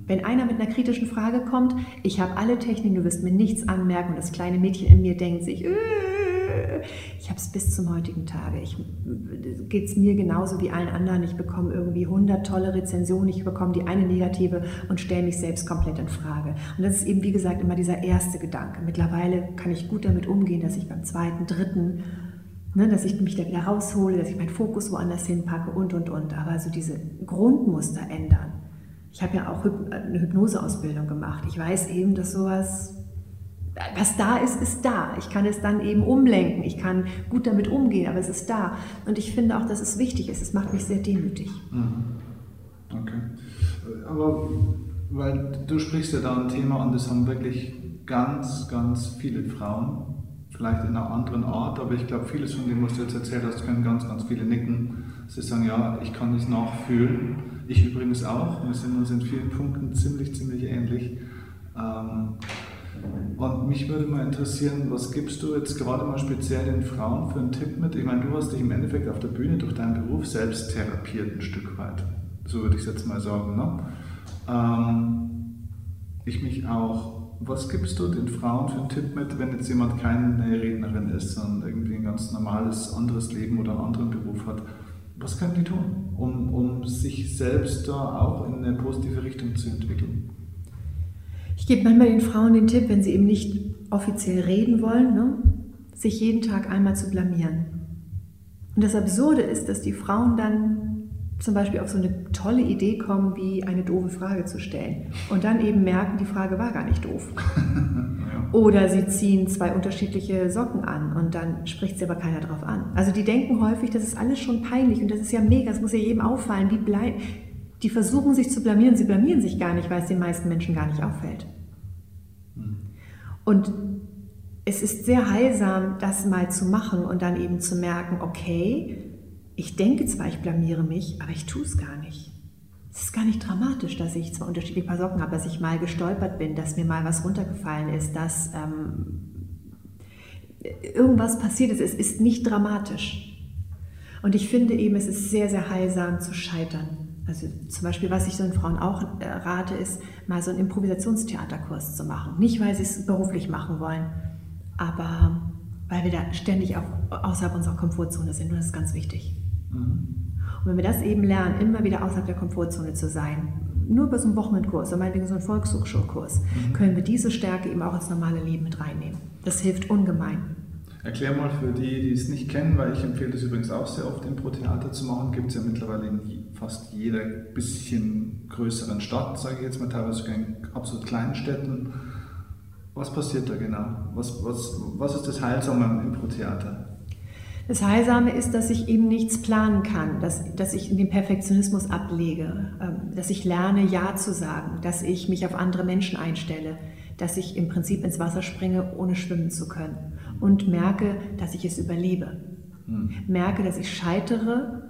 Wenn einer mit einer kritischen Frage kommt, ich habe alle Techniken, du wirst mir nichts anmerken und das kleine Mädchen in mir denkt sich, äh, Ich habe es bis zum heutigen Tage. Geht es mir genauso wie allen anderen. Ich bekomme irgendwie 100 tolle Rezensionen, ich bekomme die eine negative und stelle mich selbst komplett in Frage. Und das ist eben, wie gesagt, immer dieser erste Gedanke. Mittlerweile kann ich gut damit umgehen, dass ich beim zweiten, dritten ne, dass ich mich da wieder raushole, dass ich meinen Fokus woanders hinpacke und, und, und. Aber so diese Grundmuster ändern. Ich habe ja auch eine Hypnoseausbildung gemacht. Ich weiß eben, dass sowas, was da ist, ist da. Ich kann es dann eben umlenken. Ich kann gut damit umgehen, aber es ist da. Und ich finde auch, dass es wichtig ist. Es macht mich sehr demütig. Mhm. Okay. Aber weil du sprichst ja da ein Thema an, das haben wirklich ganz, ganz viele Frauen vielleicht in einer anderen Art, aber ich glaube, vieles von dem, was du jetzt erzählt hast, können ganz, ganz viele nicken. Sie sagen, ja, ich kann das nachfühlen. Ich übrigens auch. Wir sind uns in vielen Punkten ziemlich, ziemlich ähnlich. Ähm, und mich würde mal interessieren, was gibst du jetzt gerade mal speziell den Frauen für einen Tipp mit? Ich meine, du hast dich im Endeffekt auf der Bühne durch deinen Beruf selbst therapiert, ein Stück weit. So würde ich es jetzt mal sagen. Ne? Ähm, ich mich auch was gibst du den Frauen für einen Tipp mit, wenn jetzt jemand keine Rednerin ist, sondern irgendwie ein ganz normales anderes Leben oder einen anderen Beruf hat? Was können die tun, um, um sich selbst da auch in eine positive Richtung zu entwickeln? Ich gebe manchmal den Frauen den Tipp, wenn sie eben nicht offiziell reden wollen, ne, sich jeden Tag einmal zu blamieren. Und das Absurde ist, dass die Frauen dann zum Beispiel auf so eine tolle Idee kommen, wie eine doofe Frage zu stellen. Und dann eben merken, die Frage war gar nicht doof. Oder sie ziehen zwei unterschiedliche Socken an und dann spricht sie aber keiner drauf an. Also die denken häufig, das ist alles schon peinlich und das ist ja mega, das muss ja jedem auffallen. Die, bleiben, die versuchen sich zu blamieren, sie blamieren sich gar nicht, weil es den meisten Menschen gar nicht auffällt. Hm. Und es ist sehr heilsam, das mal zu machen und dann eben zu merken, okay, ich denke zwar, ich blamiere mich, aber ich tue es gar nicht. Es ist gar nicht dramatisch, dass ich zwar unterschiedliche Paar Socken habe, dass ich mal gestolpert bin, dass mir mal was runtergefallen ist, dass ähm, irgendwas passiert ist. Es ist nicht dramatisch. Und ich finde eben, es ist sehr, sehr heilsam zu scheitern. Also zum Beispiel, was ich so den Frauen auch äh, rate, ist, mal so einen Improvisationstheaterkurs zu machen. Nicht, weil sie es beruflich machen wollen, aber weil wir da ständig auch außerhalb unserer Komfortzone sind. Und das ist ganz wichtig. Und wenn wir das eben lernen, immer wieder außerhalb der Komfortzone zu sein, nur bei so einem Wochenendkurs oder meinetwegen so einem Volkshochschulkurs, mhm. können wir diese Stärke eben auch ins normale Leben mit reinnehmen. Das hilft ungemein. Erklär mal für die, die es nicht kennen, weil ich empfehle das übrigens auch sehr oft, Impro-Theater zu machen. Gibt es ja mittlerweile in fast jeder bisschen größeren Stadt, sage ich jetzt mal, teilweise sogar in absolut kleinen Städten. Was passiert da genau? Was, was, was ist das Heilsame am Impro-Theater? Das Heilsame ist, dass ich eben nichts planen kann, dass, dass ich den Perfektionismus ablege, ähm, dass ich lerne, Ja zu sagen, dass ich mich auf andere Menschen einstelle, dass ich im Prinzip ins Wasser springe, ohne schwimmen zu können und merke, dass ich es überlebe. Hm. Merke, dass ich scheitere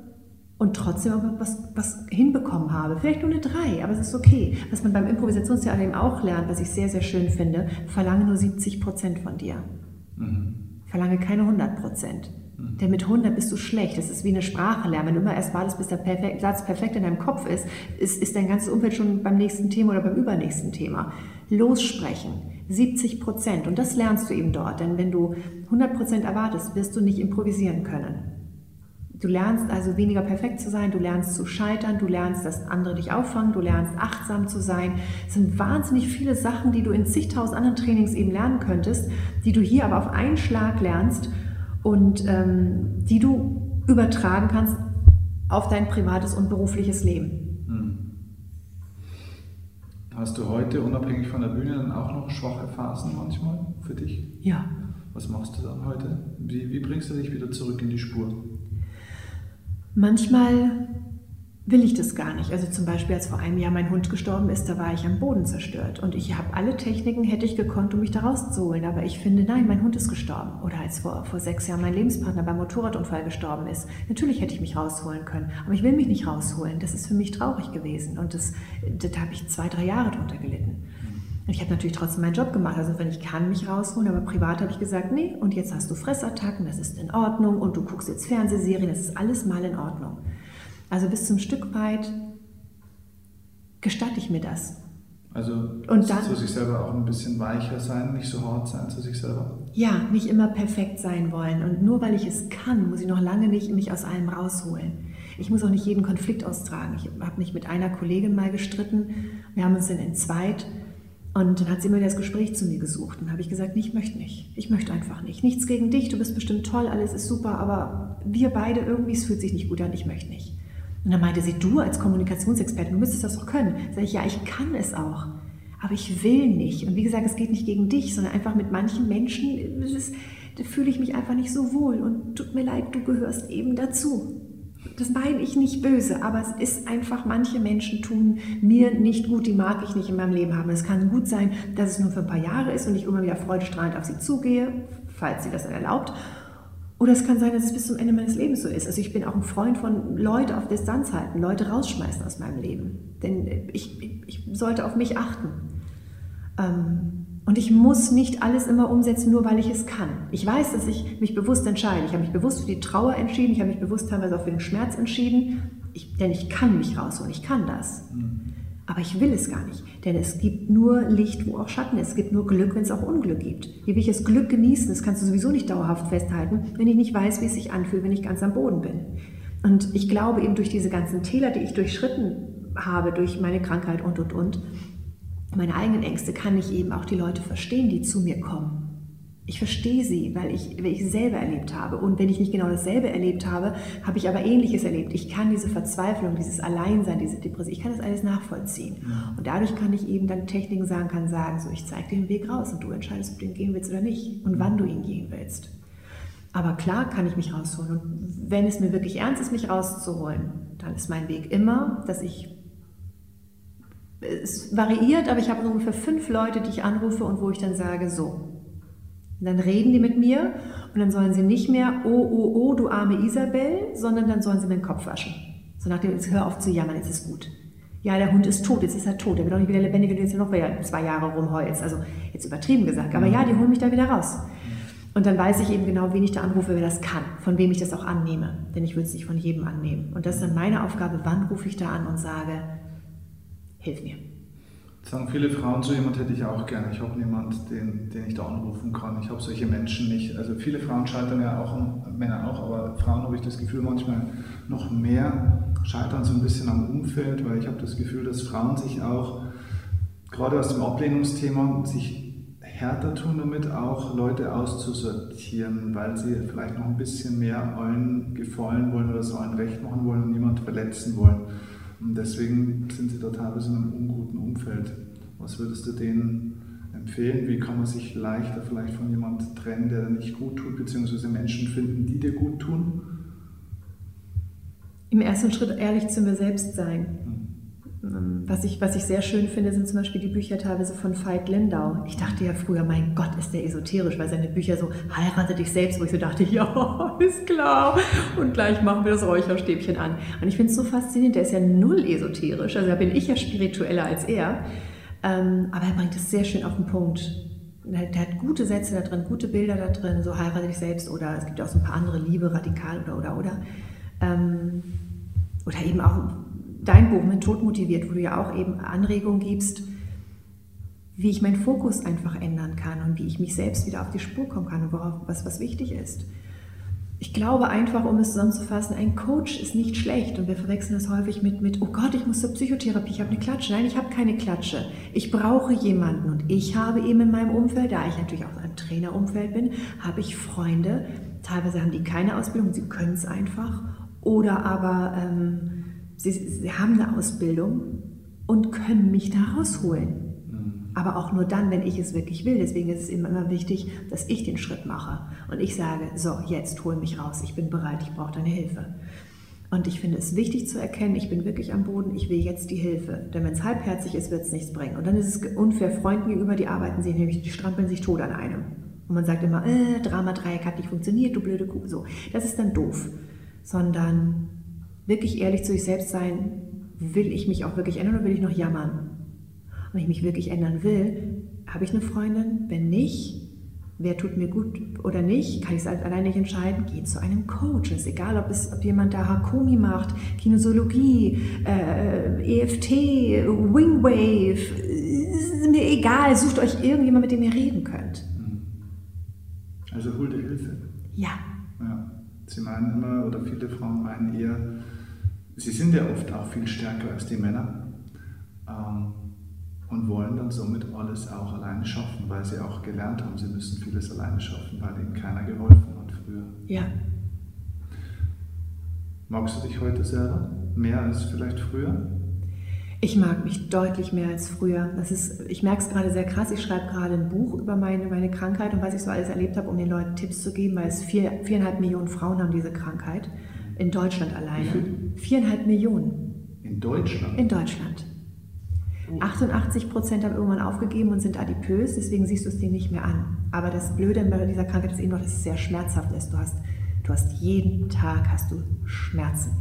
und trotzdem was, was hinbekommen habe. Vielleicht nur eine drei, aber es ist okay. Was man beim Improvisationstheater eben auch lernt, was ich sehr, sehr schön finde, verlange nur 70 Prozent von dir. Mhm. Verlange keine 100 Prozent. Denn mit 100 bist du schlecht. Das ist wie eine Sprache lernen. Wenn du immer erst wartest, bis der perfekt, Satz perfekt in deinem Kopf ist, ist, ist dein ganzes Umfeld schon beim nächsten Thema oder beim übernächsten Thema. Lossprechen. 70 Prozent. Und das lernst du eben dort. Denn wenn du 100 Prozent erwartest, wirst du nicht improvisieren können. Du lernst also weniger perfekt zu sein, du lernst zu scheitern, du lernst, dass andere dich auffangen, du lernst achtsam zu sein. Es sind wahnsinnig viele Sachen, die du in zigtausend anderen Trainings eben lernen könntest, die du hier aber auf einen Schlag lernst und ähm, die du übertragen kannst auf dein privates und berufliches Leben. Hast du heute unabhängig von der Bühne dann auch noch schwache Phasen manchmal für dich? Ja. Was machst du dann heute? Wie, wie bringst du dich wieder zurück in die Spur? Manchmal will ich das gar nicht. Also zum Beispiel, als vor einem Jahr mein Hund gestorben ist, da war ich am Boden zerstört. Und ich habe alle Techniken, hätte ich gekonnt, um mich da rauszuholen. Aber ich finde, nein, mein Hund ist gestorben. Oder als vor, vor sechs Jahren mein Lebenspartner beim Motorradunfall gestorben ist. Natürlich hätte ich mich rausholen können. Aber ich will mich nicht rausholen. Das ist für mich traurig gewesen. Und das, da habe ich zwei, drei Jahre drunter gelitten. Ich habe natürlich trotzdem meinen Job gemacht. Also wenn ich kann mich rausholen, aber privat habe ich gesagt, nee, und jetzt hast du Fressattacken, das ist in Ordnung. Und du guckst jetzt Fernsehserien, das ist alles mal in Ordnung. Also bis zum Stück weit gestatte ich mir das. Also und dann, zu sich selber auch ein bisschen weicher sein, nicht so hart sein zu sich selber. Ja, nicht immer perfekt sein wollen. Und nur weil ich es kann, muss ich noch lange nicht mich aus allem rausholen. Ich muss auch nicht jeden Konflikt austragen. Ich habe mich mit einer Kollegin mal gestritten. Wir haben uns dann entzweit. Und dann hat sie immer das Gespräch zu mir gesucht. Und habe ich gesagt, nee, ich möchte nicht. Ich möchte einfach nicht. Nichts gegen dich, du bist bestimmt toll, alles ist super, aber wir beide irgendwie, es fühlt sich nicht gut an, ich möchte nicht. Und dann meinte sie, du als Kommunikationsexperte, du müsstest das doch können. Sag ich, ja, ich kann es auch. Aber ich will nicht. Und wie gesagt, es geht nicht gegen dich, sondern einfach mit manchen Menschen, ist, fühle ich mich einfach nicht so wohl. Und tut mir leid, du gehörst eben dazu. Das meine ich nicht böse, aber es ist einfach, manche Menschen tun mir nicht gut, die mag ich nicht in meinem Leben haben. Es kann gut sein, dass es nur für ein paar Jahre ist und ich immer wieder freudestrahlend auf sie zugehe, falls sie das erlaubt. Oder es kann sein, dass es bis zum Ende meines Lebens so ist. Also ich bin auch ein Freund von Leute auf Distanz halten, Leute rausschmeißen aus meinem Leben. Denn ich, ich sollte auf mich achten. Ähm, und ich muss nicht alles immer umsetzen, nur weil ich es kann. Ich weiß, dass ich mich bewusst entscheide. Ich habe mich bewusst für die Trauer entschieden. Ich habe mich bewusst teilweise auch für den Schmerz entschieden. Ich, denn ich kann mich rausholen. Ich kann das. Mhm. Aber ich will es gar nicht. Denn es gibt nur Licht, wo auch Schatten ist. Es gibt nur Glück, wenn es auch Unglück gibt. Wie will ich das Glück genießen? Das kannst du sowieso nicht dauerhaft festhalten, wenn ich nicht weiß, wie es sich anfühlt, wenn ich ganz am Boden bin. Und ich glaube eben durch diese ganzen Täler, die ich durchschritten habe, durch meine Krankheit und, und, und, meine eigenen Ängste, kann ich eben auch die Leute verstehen, die zu mir kommen. Ich verstehe sie, weil ich, weil ich selber erlebt habe. Und wenn ich nicht genau dasselbe erlebt habe, habe ich aber Ähnliches erlebt. Ich kann diese Verzweiflung, dieses Alleinsein, diese Depression, ich kann das alles nachvollziehen. Und dadurch kann ich eben dann Techniken sagen, kann sagen, so ich zeige dir den Weg raus und du entscheidest, ob du ihn gehen willst oder nicht und wann du ihn gehen willst. Aber klar kann ich mich rausholen. Und wenn es mir wirklich ernst ist, mich rauszuholen, dann ist mein Weg immer, dass ich es variiert, aber ich habe ungefähr fünf Leute, die ich anrufe und wo ich dann sage, so, und dann reden die mit mir und dann sollen sie nicht mehr, oh, oh, oh, du arme Isabel, sondern dann sollen sie mir den Kopf waschen. So nach dem, jetzt hör auf zu jammern, jetzt ist gut. Ja, der Hund ist tot, jetzt ist er tot, der wird auch nicht wieder lebendig, wenn du jetzt noch zwei Jahre rumheulst. Also jetzt übertrieben gesagt, aber ja, die holen mich da wieder raus. Und dann weiß ich eben genau, wen ich da anrufe, wer das kann, von wem ich das auch annehme. Denn ich würde es nicht von jedem annehmen. Und das ist dann meine Aufgabe, wann rufe ich da an und sage, hilf mir sagen viele Frauen, so jemand hätte ich auch gerne. Ich habe niemanden, den, den ich da anrufen kann. Ich habe solche Menschen nicht. Also viele Frauen scheitern ja auch, Männer auch, aber Frauen habe ich das Gefühl manchmal noch mehr scheitern so ein bisschen am Umfeld, weil ich habe das Gefühl, dass Frauen sich auch, gerade aus dem Ablehnungsthema, sich härter tun damit, auch Leute auszusortieren, weil sie vielleicht noch ein bisschen mehr allen gefallen wollen oder es allen recht machen wollen und niemand verletzen wollen. Und deswegen sind sie da teilweise in einem unguten Umfeld. Was würdest du denen empfehlen? Wie kann man sich leichter vielleicht von jemandem trennen, der nicht gut tut, beziehungsweise Menschen finden, die dir gut tun? Im ersten Schritt ehrlich zu mir selbst sein. Was ich, was ich sehr schön finde, sind zum Beispiel die Bücher teilweise von Veit Lindau. Ich dachte ja früher, mein Gott, ist der esoterisch, weil seine Bücher so, heirate dich selbst, wo ich so dachte, ja, ist klar. Und gleich machen wir das Räucherstäbchen an. Und ich finde es so faszinierend, der ist ja null esoterisch, also da bin ich ja spiritueller als er. Ähm, aber er bringt es sehr schön auf den Punkt. Der hat gute Sätze da drin, gute Bilder da drin, so heirate dich selbst oder es gibt auch so ein paar andere, Liebe, radikal oder, oder, oder. Ähm, oder eben auch dein Buch mit Tod motiviert, wo du ja auch eben Anregungen gibst, wie ich meinen Fokus einfach ändern kann und wie ich mich selbst wieder auf die Spur kommen kann und worauf, was, was wichtig ist. Ich glaube einfach, um es zusammenzufassen, ein Coach ist nicht schlecht und wir verwechseln das häufig mit, mit oh Gott, ich muss zur Psychotherapie, ich habe eine Klatsche. Nein, ich habe keine Klatsche. Ich brauche jemanden und ich habe eben in meinem Umfeld, da ich natürlich auch in einem Trainerumfeld bin, habe ich Freunde, teilweise haben die keine Ausbildung, sie können es einfach oder aber... Ähm, sie, sie haben eine Ausbildung und können mich da rausholen. Mhm. Aber auch nur dann, wenn ich es wirklich will. Deswegen ist es immer wichtig, dass ich den Schritt mache. Und ich sage, so, jetzt hol mich raus. Ich bin bereit, ich brauche deine Hilfe. Und ich finde es wichtig zu erkennen, ich bin wirklich am Boden, ich will jetzt die Hilfe. Denn wenn es halbherzig ist, wird es nichts bringen. Und dann ist es unfair Freunden gegenüber, die arbeiten sich nämlich, die strampeln sich tot an einem. Und man sagt immer, äh, Drama-Dreieck hat nicht funktioniert, du blöde Kuh. So, das ist dann doof. Sondern wirklich ehrlich zu sich selbst sein, will ich mich auch wirklich ändern oder will ich noch jammern? Und wenn ich mich wirklich ändern will, habe ich eine Freundin? Wenn nicht, wer tut mir gut oder nicht, kann ich es allein nicht entscheiden, geh zu einem Coach. Es ist egal, ob, es, ob jemand da Hakomi macht, Kinesiologie, äh, EFT, Wingwave, mir egal, sucht euch irgendjemand, mit dem ihr reden könnt. Also hol dir Hilfe. Ja. ja. Sie meinen immer, oder viele Frauen meinen eher, sie sind ja oft auch viel stärker als die Männer ähm, und wollen dann somit alles auch alleine schaffen, weil sie auch gelernt haben, sie müssen vieles alleine schaffen, weil ihnen keiner geholfen hat früher. Ja. Magst du dich heute selber mehr als vielleicht früher? Ich mag mich deutlich mehr als früher. Das ist, ich merke es gerade sehr krass. Ich schreibe gerade ein Buch über meine, meine Krankheit und was ich so alles erlebt habe, um den Leuten Tipps zu geben, weil es vier, viereinhalb Millionen Frauen haben diese Krankheit. In Deutschland alleine. Viereinhalb Millionen. In Deutschland? In Deutschland. 88 Prozent haben irgendwann aufgegeben und sind adipös, deswegen siehst du es denen nicht mehr an. Aber das Blöde bei dieser Krankheit ist eben noch, dass es sehr schmerzhaft ist. Du hast, du hast jeden Tag hast du Schmerzen.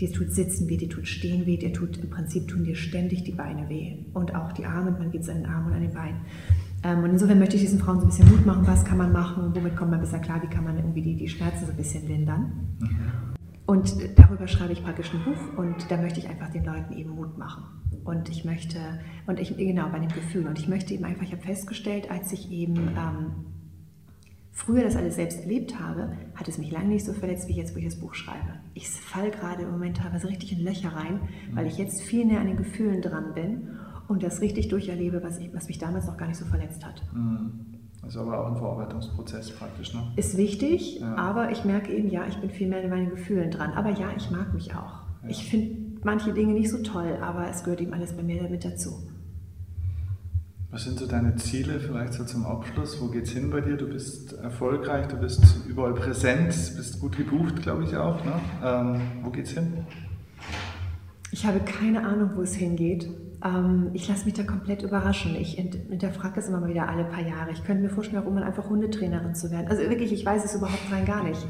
Dir tut Sitzen weh, dir tut Stehen weh, dir tut im Prinzip tun dir ständig die Beine weh und auch die Arme, man geht es an den Armen und an den Beinen. Ähm, und insofern möchte ich diesen Frauen so ein bisschen Mut machen, was kann man machen, womit kommt man besser klar, wie kann man irgendwie die, die Schmerzen so ein bisschen lindern. Mhm. Und darüber schreibe ich praktisch ein Buch und da möchte ich einfach den Leuten eben Mut machen. Und ich möchte, und ich, genau, bei dem Gefühl, und ich möchte eben einfach, ich habe festgestellt, als ich eben ähm, früher das alles selbst erlebt habe, hat es mich lange nicht so verletzt, wie jetzt, wo ich das Buch schreibe. Ich falle gerade im Moment teilweise richtig in Löcher rein, weil ich jetzt viel näher an den Gefühlen dran bin und das richtig durcherlebe, was, ich, was mich damals noch gar nicht so verletzt hat. Mhm. Das ist aber auch ein Verarbeitungsprozess praktisch, ne? Ist wichtig, ja. aber ich merke eben, ja, ich bin viel mehr in meinen Gefühlen dran. Aber ja, ich mag mich auch. Ja. Ich finde manche Dinge nicht so toll, aber es gehört eben alles bei mir damit dazu. Was sind so deine Ziele vielleicht so zum Abschluss? Wo geht's hin bei dir? Du bist erfolgreich, du bist überall präsent, bist gut gebucht, glaube ich auch. Ne? Ähm, wo geht's hin? Ich habe keine Ahnung, wo es hingeht. Ähm, ich lasse mich da komplett überraschen. Ich hinterfrage es immer mal wieder alle paar Jahre. Ich könnte mir vorstellen, auch irgendwann einfach Hundetrainerin zu werden. Also wirklich, ich weiß es überhaupt rein gar nicht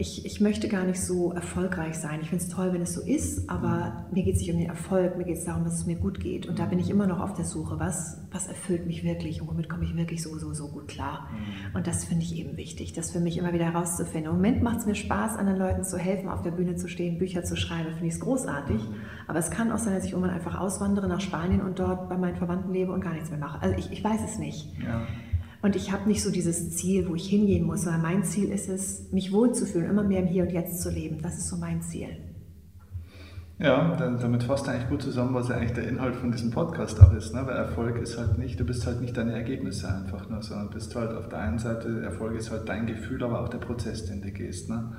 ich, ich möchte gar nicht so erfolgreich sein. Ich finde es toll, wenn es so ist, aber mir geht es nicht um den Erfolg, mir geht es darum, dass es mir gut geht. Und da bin ich immer noch auf der Suche, was, was erfüllt mich wirklich und womit komme ich wirklich so, so, so gut klar. Mhm. Und das finde ich eben wichtig, das für mich immer wieder herauszufinden. Im Moment macht es mir Spaß, anderen Leuten zu helfen, auf der Bühne zu stehen, Bücher zu schreiben, finde ich es großartig. Aber es kann auch sein, dass ich irgendwann einfach auswandere nach Spanien und dort bei meinen Verwandten lebe und gar nichts mehr mache. Also ich, ich weiß es nicht. Ja. Und ich habe nicht so dieses Ziel, wo ich hingehen muss, sondern mein Ziel ist es, mich wohlzufühlen, immer mehr im Hier und Jetzt zu leben. Das ist so mein Ziel. Ja, damit fasst eigentlich gut zusammen, was ja eigentlich der Inhalt von diesem Podcast auch ist. Ne? Weil Erfolg ist halt nicht, du bist halt nicht deine Ergebnisse einfach, ne? sondern bist halt auf der einen Seite, Erfolg ist halt dein Gefühl, aber auch der Prozess, den du gehst. Ne?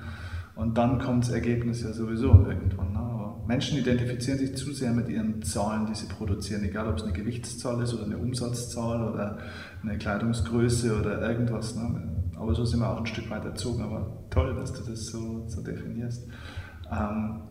Und dann kommt das Ergebnis ja sowieso irgendwann. Ne? Aber Menschen identifizieren sich zu sehr mit ihren Zahlen, die sie produzieren, egal ob es eine Gewichtszahl ist oder eine Umsatzzahl oder eine Kleidungsgröße oder irgendwas. Ne? Aber so sind wir auch ein Stück weit erzogen. Aber toll, dass du das so, so definierst. Ähm,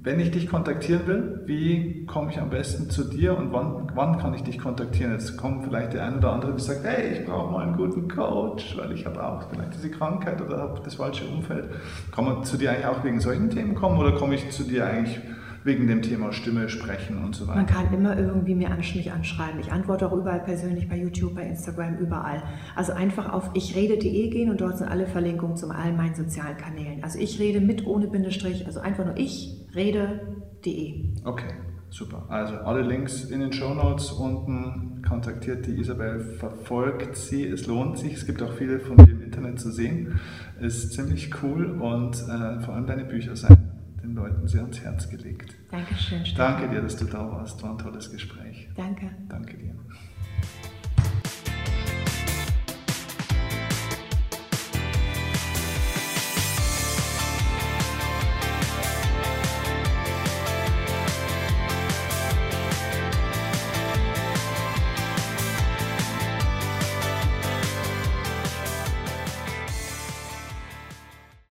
wenn ich dich kontaktieren will, wie komme ich am besten zu dir und wann, wann kann ich dich kontaktieren? Jetzt kommt vielleicht der eine oder andere, der sagt, hey, ich brauche mal einen guten Coach, weil ich habe auch vielleicht diese Krankheit oder habe das falsche Umfeld. Kann man zu dir eigentlich auch wegen solchen Themen kommen oder komme ich zu dir eigentlich wegen dem Thema Stimme, Sprechen und so weiter. Man kann immer irgendwie mir mich anschreiben. Ich antworte auch überall persönlich bei YouTube, bei Instagram, überall. Also einfach auf ichrede.de gehen und dort sind alle Verlinkungen zu all meinen sozialen Kanälen. Also ich rede mit ohne Bindestrich, also einfach nur ich rede.de. Okay. Super. Also alle Links in den Show Notes unten. Kontaktiert die Isabel, verfolgt sie. Es lohnt sich. Es gibt auch viele von dir im Internet zu sehen. Ist ziemlich cool und äh, vor allem deine Bücher sein den Leuten sehr ans Herz gelegt. Dankeschön. Stefan. Danke dir, dass du da warst. War ein tolles Gespräch. Danke. Danke dir.